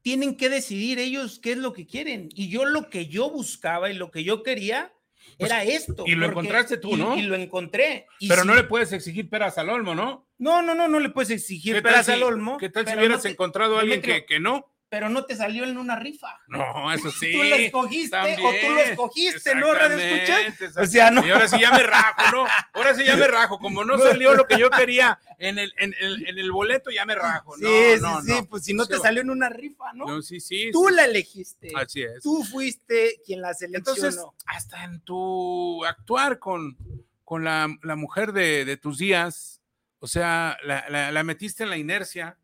tienen que decidir ellos qué es lo que quieren. Y yo lo que yo buscaba y lo que yo quería era esto. Pues, y lo encontraste tú, ¿no? Y lo encontré. Y Pero no le puedes exigir peras al olmo, ¿no? No, no, no, no le puedes exigir ¿Qué tal peras si- al olmo. ¿Qué tal si hubieras no te- encontrado a alguien que, que no? Pero no te salió en una rifa. No, eso sí. tú lo escogiste o tú lo escogiste, ¿no, Radio Escucha? O sea, no. Y ahora sí ya me rajo, ¿no? Ahora sí ya me rajo. Como no salió lo que yo quería en el, en el, en el boleto, ya me rajo. Sí, No, sí, no, sí, no. pues si no Sí, te salió en una rifa, ¿no? No, sí, sí. Tú sí, la sí. elegiste. Así es. Tú fuiste quien la seleccionó. Entonces, hasta en tu actuar con, con la, la mujer de, de tus días, o sea, la, la- la metiste en la inercia.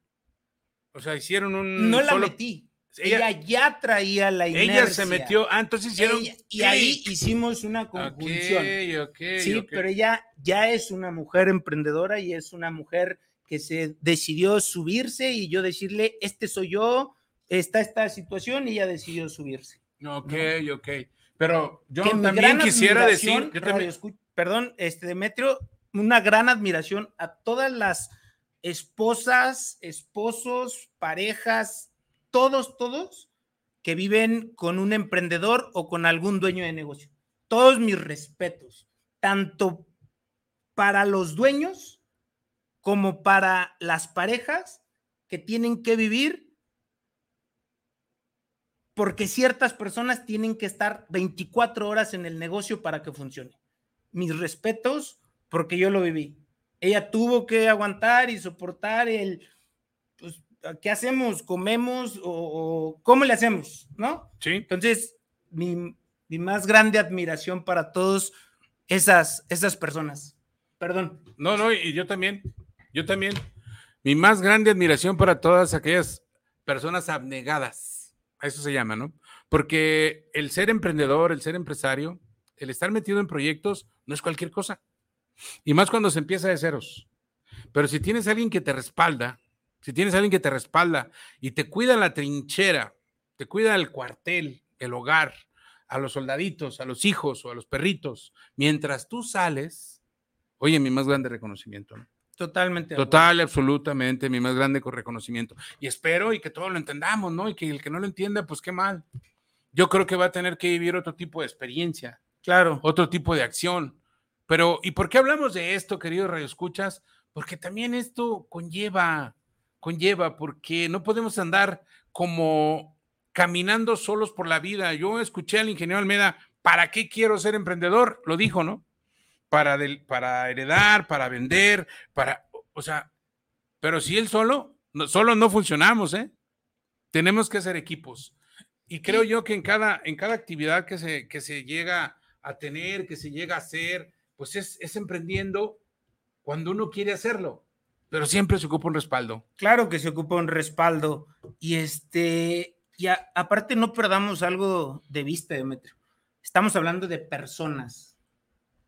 O sea, hicieron un. no la solo- metí. Ella, Ella, ya traía la inercia. ella se metió. Ah, entonces hicieron. Ella- y ahí hicimos una conjunción. Ok, ok, sí, pero ella ya es una mujer emprendedora y es una mujer que se decidió subirse y yo decirle, este soy yo, está esta situación y ella decidió subirse. Ok, ok. Pero yo Que también quisiera decir. yo también- perdón, este Demetrio, una gran admiración a todas las esposas, esposos, parejas, todos, todos que viven con un emprendedor o con algún dueño de negocio. Todos mis respetos, tanto para los dueños como para las parejas que tienen que vivir porque ciertas personas tienen que estar 24 horas en el negocio para que funcione. Mis respetos, porque yo lo viví. Ella tuvo que aguantar y soportar el, pues, ¿qué hacemos? ¿Comemos o, o cómo le hacemos? ¿No? Sí. Entonces, mi, mi más grande admiración para todos esas, esas personas. Perdón. No, no, y yo también. Yo también. Mi más grande admiración para todas aquellas personas abnegadas. A eso se llama, ¿no? Porque el ser emprendedor, el ser empresario, el estar metido en proyectos no es cualquier cosa. Y más cuando se empieza de ceros. Pero si tienes a alguien que te respalda, si tienes a alguien que te respalda y te cuida la trinchera, te cuida el cuartel, el hogar, a los soldaditos, a los hijos o a los perritos, mientras tú sales, oye, mi más grande reconocimiento. ¿no? Totalmente. Total, absolutamente, mi más grande co- reconocimiento. Y espero y que todos lo entendamos, ¿no? Y que el que no lo entienda, pues qué mal. Yo creo que va a tener que vivir otro tipo de experiencia, Claro. otro tipo de acción. Pero, ¿y por qué hablamos de esto, queridos radioescuchas? Porque también esto conlleva, conlleva, porque no podemos andar como caminando solos por la vida. Yo escuché al ingeniero Almeda, ¿para qué quiero ser emprendedor? Lo dijo, ¿no? Para, del- para heredar, para vender, para, o sea, pero si él solo, no, solo no funcionamos, ¿eh? Tenemos que hacer equipos. Y creo yo que en cada, en cada actividad que se, que se llega a tener, que se llega a hacer, pues es, es emprendiendo cuando uno quiere hacerlo, pero siempre se ocupa un respaldo. Claro que se ocupa un respaldo. Y este, y a- aparte no perdamos algo de vista, Demetrio. Estamos hablando de personas.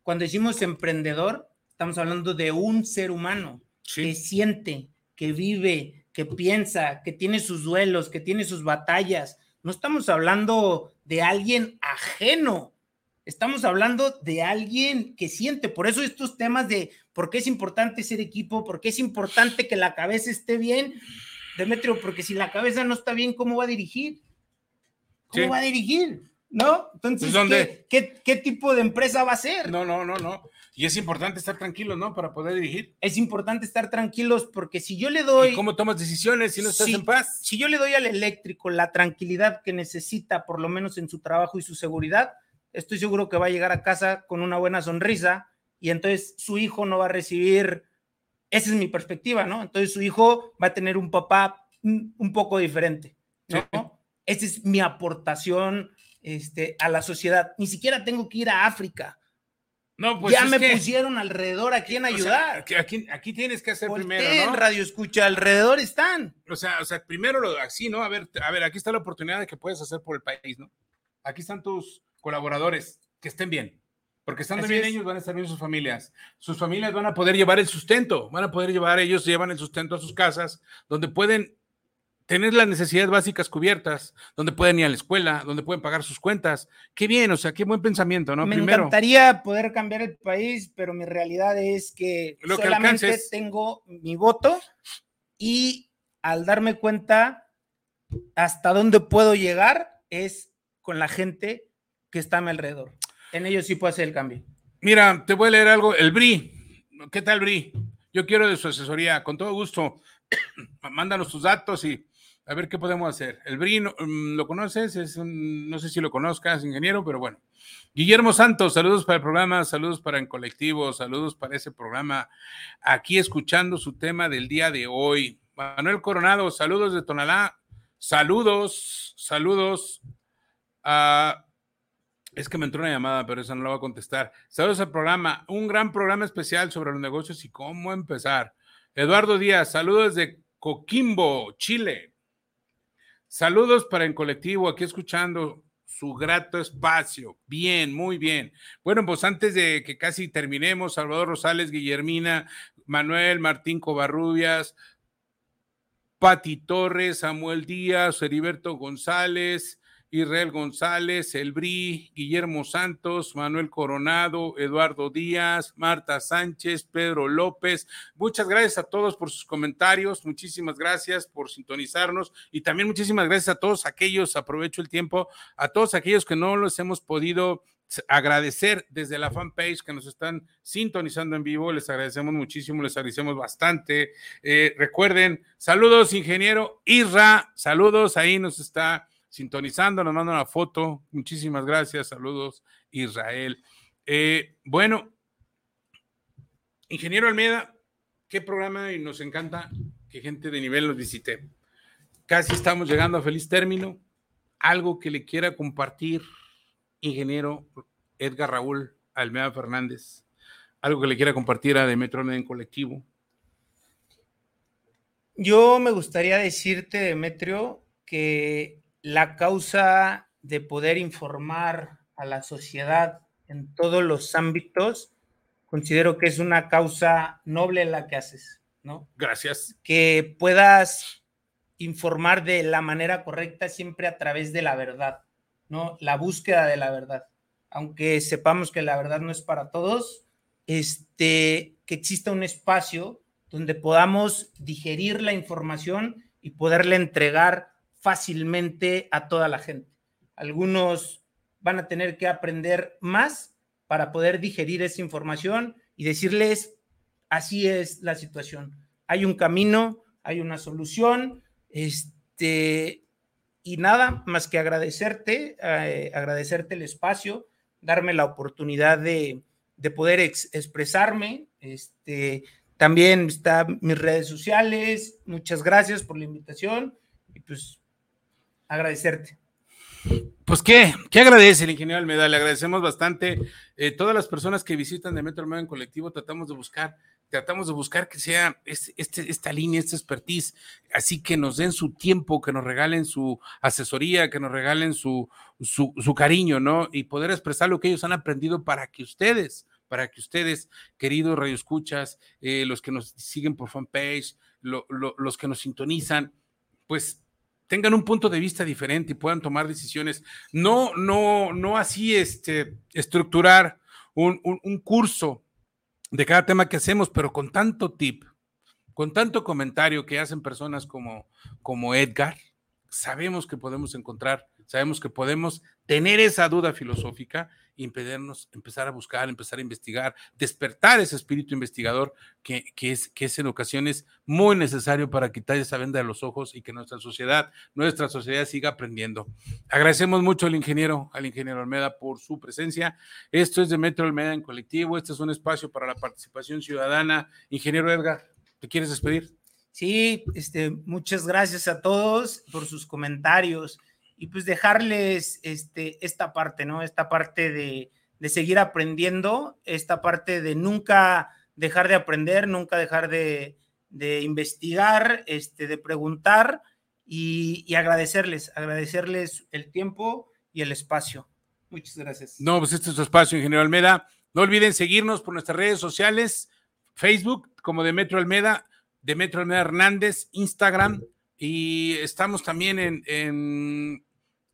Cuando decimos emprendedor, estamos hablando de un ser humano que siente, que vive, que piensa, que tiene sus duelos, que tiene sus batallas. No estamos hablando de alguien ajeno. Estamos hablando de alguien que siente. Por eso estos temas de por qué es importante ser equipo, por qué es importante que la cabeza esté bien, Demetrio, porque si la cabeza no está bien, ¿cómo va a dirigir? ¿Cómo Sí. va a dirigir? ¿No? Entonces. ¿qué, qué, qué tipo de empresa va a ser? No, no, no, no. Y es importante estar tranquilo, ¿no? Para poder dirigir. Es importante estar tranquilos porque si yo le ¿Y doy... cómo tomas decisiones si no estás en paz? si yo le doy al eléctrico la tranquilidad que necesita, por lo menos en su trabajo y su seguridad, estoy seguro que va a llegar a casa con una buena sonrisa y entonces su hijo no va a recibir, esa es mi perspectiva, ¿no? Entonces su hijo va a tener un papá un poco diferente, ¿no? Sí. Esa es mi aportación este, a la sociedad. Ni siquiera tengo que ir a África. No, pues ya me que- pusieron alrededor a quién o sea, ayudar. aquí, tienes que hacer primero, ¿no? radio escucha, alrededor están. O sea, o sea, primero lo así, ¿no? A ver, a ver, aquí está la oportunidad de que puedes hacer por el país, ¿no? Aquí están tus colaboradores, que estén bien. Porque estando Así bien es. ellos van a estar bien sus familias. Sus familias van a poder llevar el sustento, van a poder llevar, ellos llevan el sustento a sus casas, donde pueden tener las necesidades básicas cubiertas, donde pueden ir a la escuela, donde pueden pagar sus cuentas. Qué bien, o sea, qué buen pensamiento, ¿no? Me encantaría poder cambiar el país, pero mi realidad es que solamente tengo mi voto y al darme cuenta hasta dónde puedo llegar es con la gente que está a mi alrededor. En ellos sí puedo hacer el cambio. Mira, te voy a leer algo. El BRI. ¿Qué tal, BRI? Yo quiero de su asesoría, con todo gusto. Mándanos tus datos y a ver qué podemos hacer. El BRI, mm, ¿lo conoces? Es no sé si lo conozcas, ingeniero, pero bueno. Guillermo Santos, saludos para el programa, saludos para En Colectivo, saludos para ese programa. Aquí escuchando su tema del día de hoy. Manuel Coronado, saludos de Tonalá, saludos, saludos. Es que me entró una llamada, pero esa no la voy a contestar. Saludos al programa, un gran programa especial sobre los negocios y cómo empezar. Eduardo Díaz, saludos de Coquimbo, Chile. Saludos para En Colectivo, aquí escuchando su grato espacio. Bien, muy bien. Bueno, pues antes de que casi terminemos, Salvador Rosales, Guillermina, Manuel, Martín Covarrubias, Pati Torres, Samuel Díaz, Heriberto González, Israel González, Elbrí, Guillermo Santos, Manuel Coronado, Eduardo Díaz, Marta Sánchez, Pedro López. Muchas gracias a todos por sus comentarios, muchísimas gracias por sintonizarnos y también muchísimas gracias a todos aquellos, aprovecho el tiempo, a todos aquellos que no los hemos podido agradecer desde la fanpage que nos están sintonizando en vivo. Les agradecemos muchísimo, les agradecemos bastante. Eh, recuerden, saludos, ingeniero Irra, saludos, ahí nos está sintonizando, nos manda una foto. Muchísimas gracias, saludos, Israel. Eh, bueno, ingeniero Almeida, qué programa y nos encanta que gente de nivel nos visite. Casi estamos llegando a feliz término. Algo que le quiera compartir ingeniero Edgar Raúl Almeida Fernández, algo que le quiera compartir a Demetrio en colectivo. Yo me gustaría decirte, Demetrio, que la causa de poder informar a la sociedad en todos los ámbitos, considero que es una causa noble la que haces, ¿no? Gracias. Que puedas informar de la manera correcta siempre a través de la verdad. ¿no? La búsqueda de la verdad. Aunque sepamos que la verdad no es para todos, este, que exista un espacio donde podamos digerir la información y poderla entregar fácilmente a toda la gente. Algunos van a tener que aprender más para poder digerir esa información y decirles, así es la situación. Hay un camino, hay una solución, este, y nada más que agradecerte, eh, agradecerte el espacio, darme la oportunidad de, poder expresarme. Este, también están mis redes sociales. Muchas gracias por la invitación pues agradecerte. Pues qué, qué agradece el ingeniero Almeda, le agradecemos bastante. Eh, todas las personas que visitan de Metro Almeda en colectivo tratamos de buscar tratamos de buscar que sea este, esta línea, esta expertise, así que nos den su tiempo, que nos regalen su asesoría, que nos regalen su, su, cariño, ¿no? Y poder expresar lo que ellos han aprendido para que ustedes, para que ustedes, queridos radioescuchas, eh, los que nos siguen por fanpage, los que nos sintonizan, pues tengan un punto de vista diferente y puedan tomar decisiones. No, no, no así este, estructurar un, un, curso de cada tema que hacemos, pero con tanto tip, con tanto comentario que hacen personas como, como Edgar, sabemos que podemos encontrar, sabemos que podemos tener esa duda filosófica impedirnos empezar a buscar, empezar a investigar, despertar ese espíritu investigador que, es, que es en ocasiones muy necesario para quitar esa venda de los ojos y que nuestra sociedad, nuestra sociedad siga aprendiendo. Agradecemos mucho al ingeniero, al ingeniero Almeda por su presencia. Esto es de Metro Almeda en colectivo, este es un espacio para la participación ciudadana. Ingeniero Edgar, ¿te quieres despedir? Sí, este, muchas gracias a todos por sus comentarios y pues dejarles este, esta parte, ¿no? Esta parte de, seguir aprendiendo, esta parte de nunca dejar de aprender, nunca dejar de, investigar, este, de preguntar y, agradecerles, agradecerles el tiempo y el espacio. Muchas gracias. No, pues este es su espacio, ingeniero Almeda. No olviden seguirnos por nuestras redes sociales, Facebook como Demetrio Almeda, Demetrio Almeda Hernández, Instagram, Y estamos también en,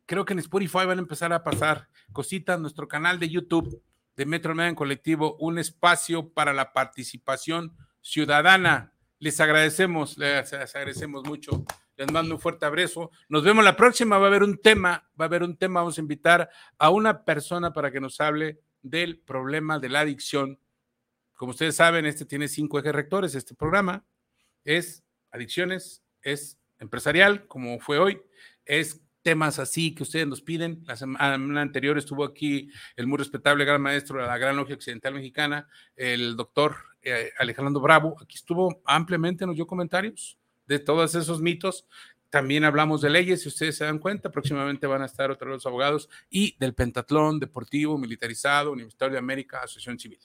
creo que en Spotify van a empezar a pasar cositas, nuestro canal de YouTube de Metro Media en Colectivo, un espacio para la participación ciudadana. Les agradecemos, les agradecemos mucho. Les mando un fuerte abrazo. Nos vemos la próxima. Va a haber un tema, va a haber un tema. Vamos a invitar a una persona para que nos hable del problema de la adicción. Como ustedes saben, este tiene cinco ejes rectores. Este programa es adicciones, es empresarial, como fue hoy, es temas así que ustedes nos piden. La semana anterior estuvo aquí el muy respetable gran maestro de la Gran Logia Occidental Mexicana, el doctor eh, Alejandro Bravo. Aquí estuvo ampliamente, nos dio comentarios de todos esos mitos. También hablamos de leyes, si ustedes se dan cuenta, próximamente van a estar otros los abogados y del pentatlón deportivo, militarizado, Universitario de América, Asociación Civil.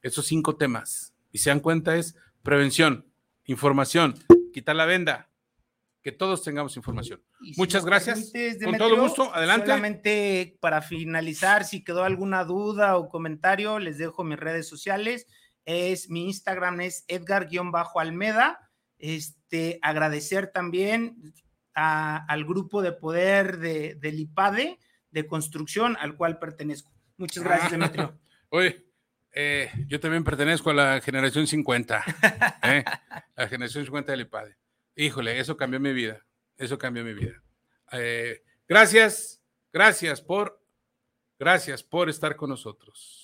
Esos cinco temas. Y se dan cuenta es prevención, información, quitar la venda, que todos tengamos información. Muchas gracias. Con todo gusto, adelante. Solamente para finalizar, si quedó alguna duda o comentario, les dejo mis redes sociales. Es mi Instagram es Edgar-Almeda. Este, agradecer también al grupo de poder de, del IPADE de construcción al cual pertenezco. Muchas gracias, Demetrio. Oye, eh, yo también pertenezco a la generación 50, ¿eh? la generación 50 del IPADE. Híjole, eso cambió mi vida, eso cambió mi vida. Eh, gracias, gracias por, gracias por estar con nosotros.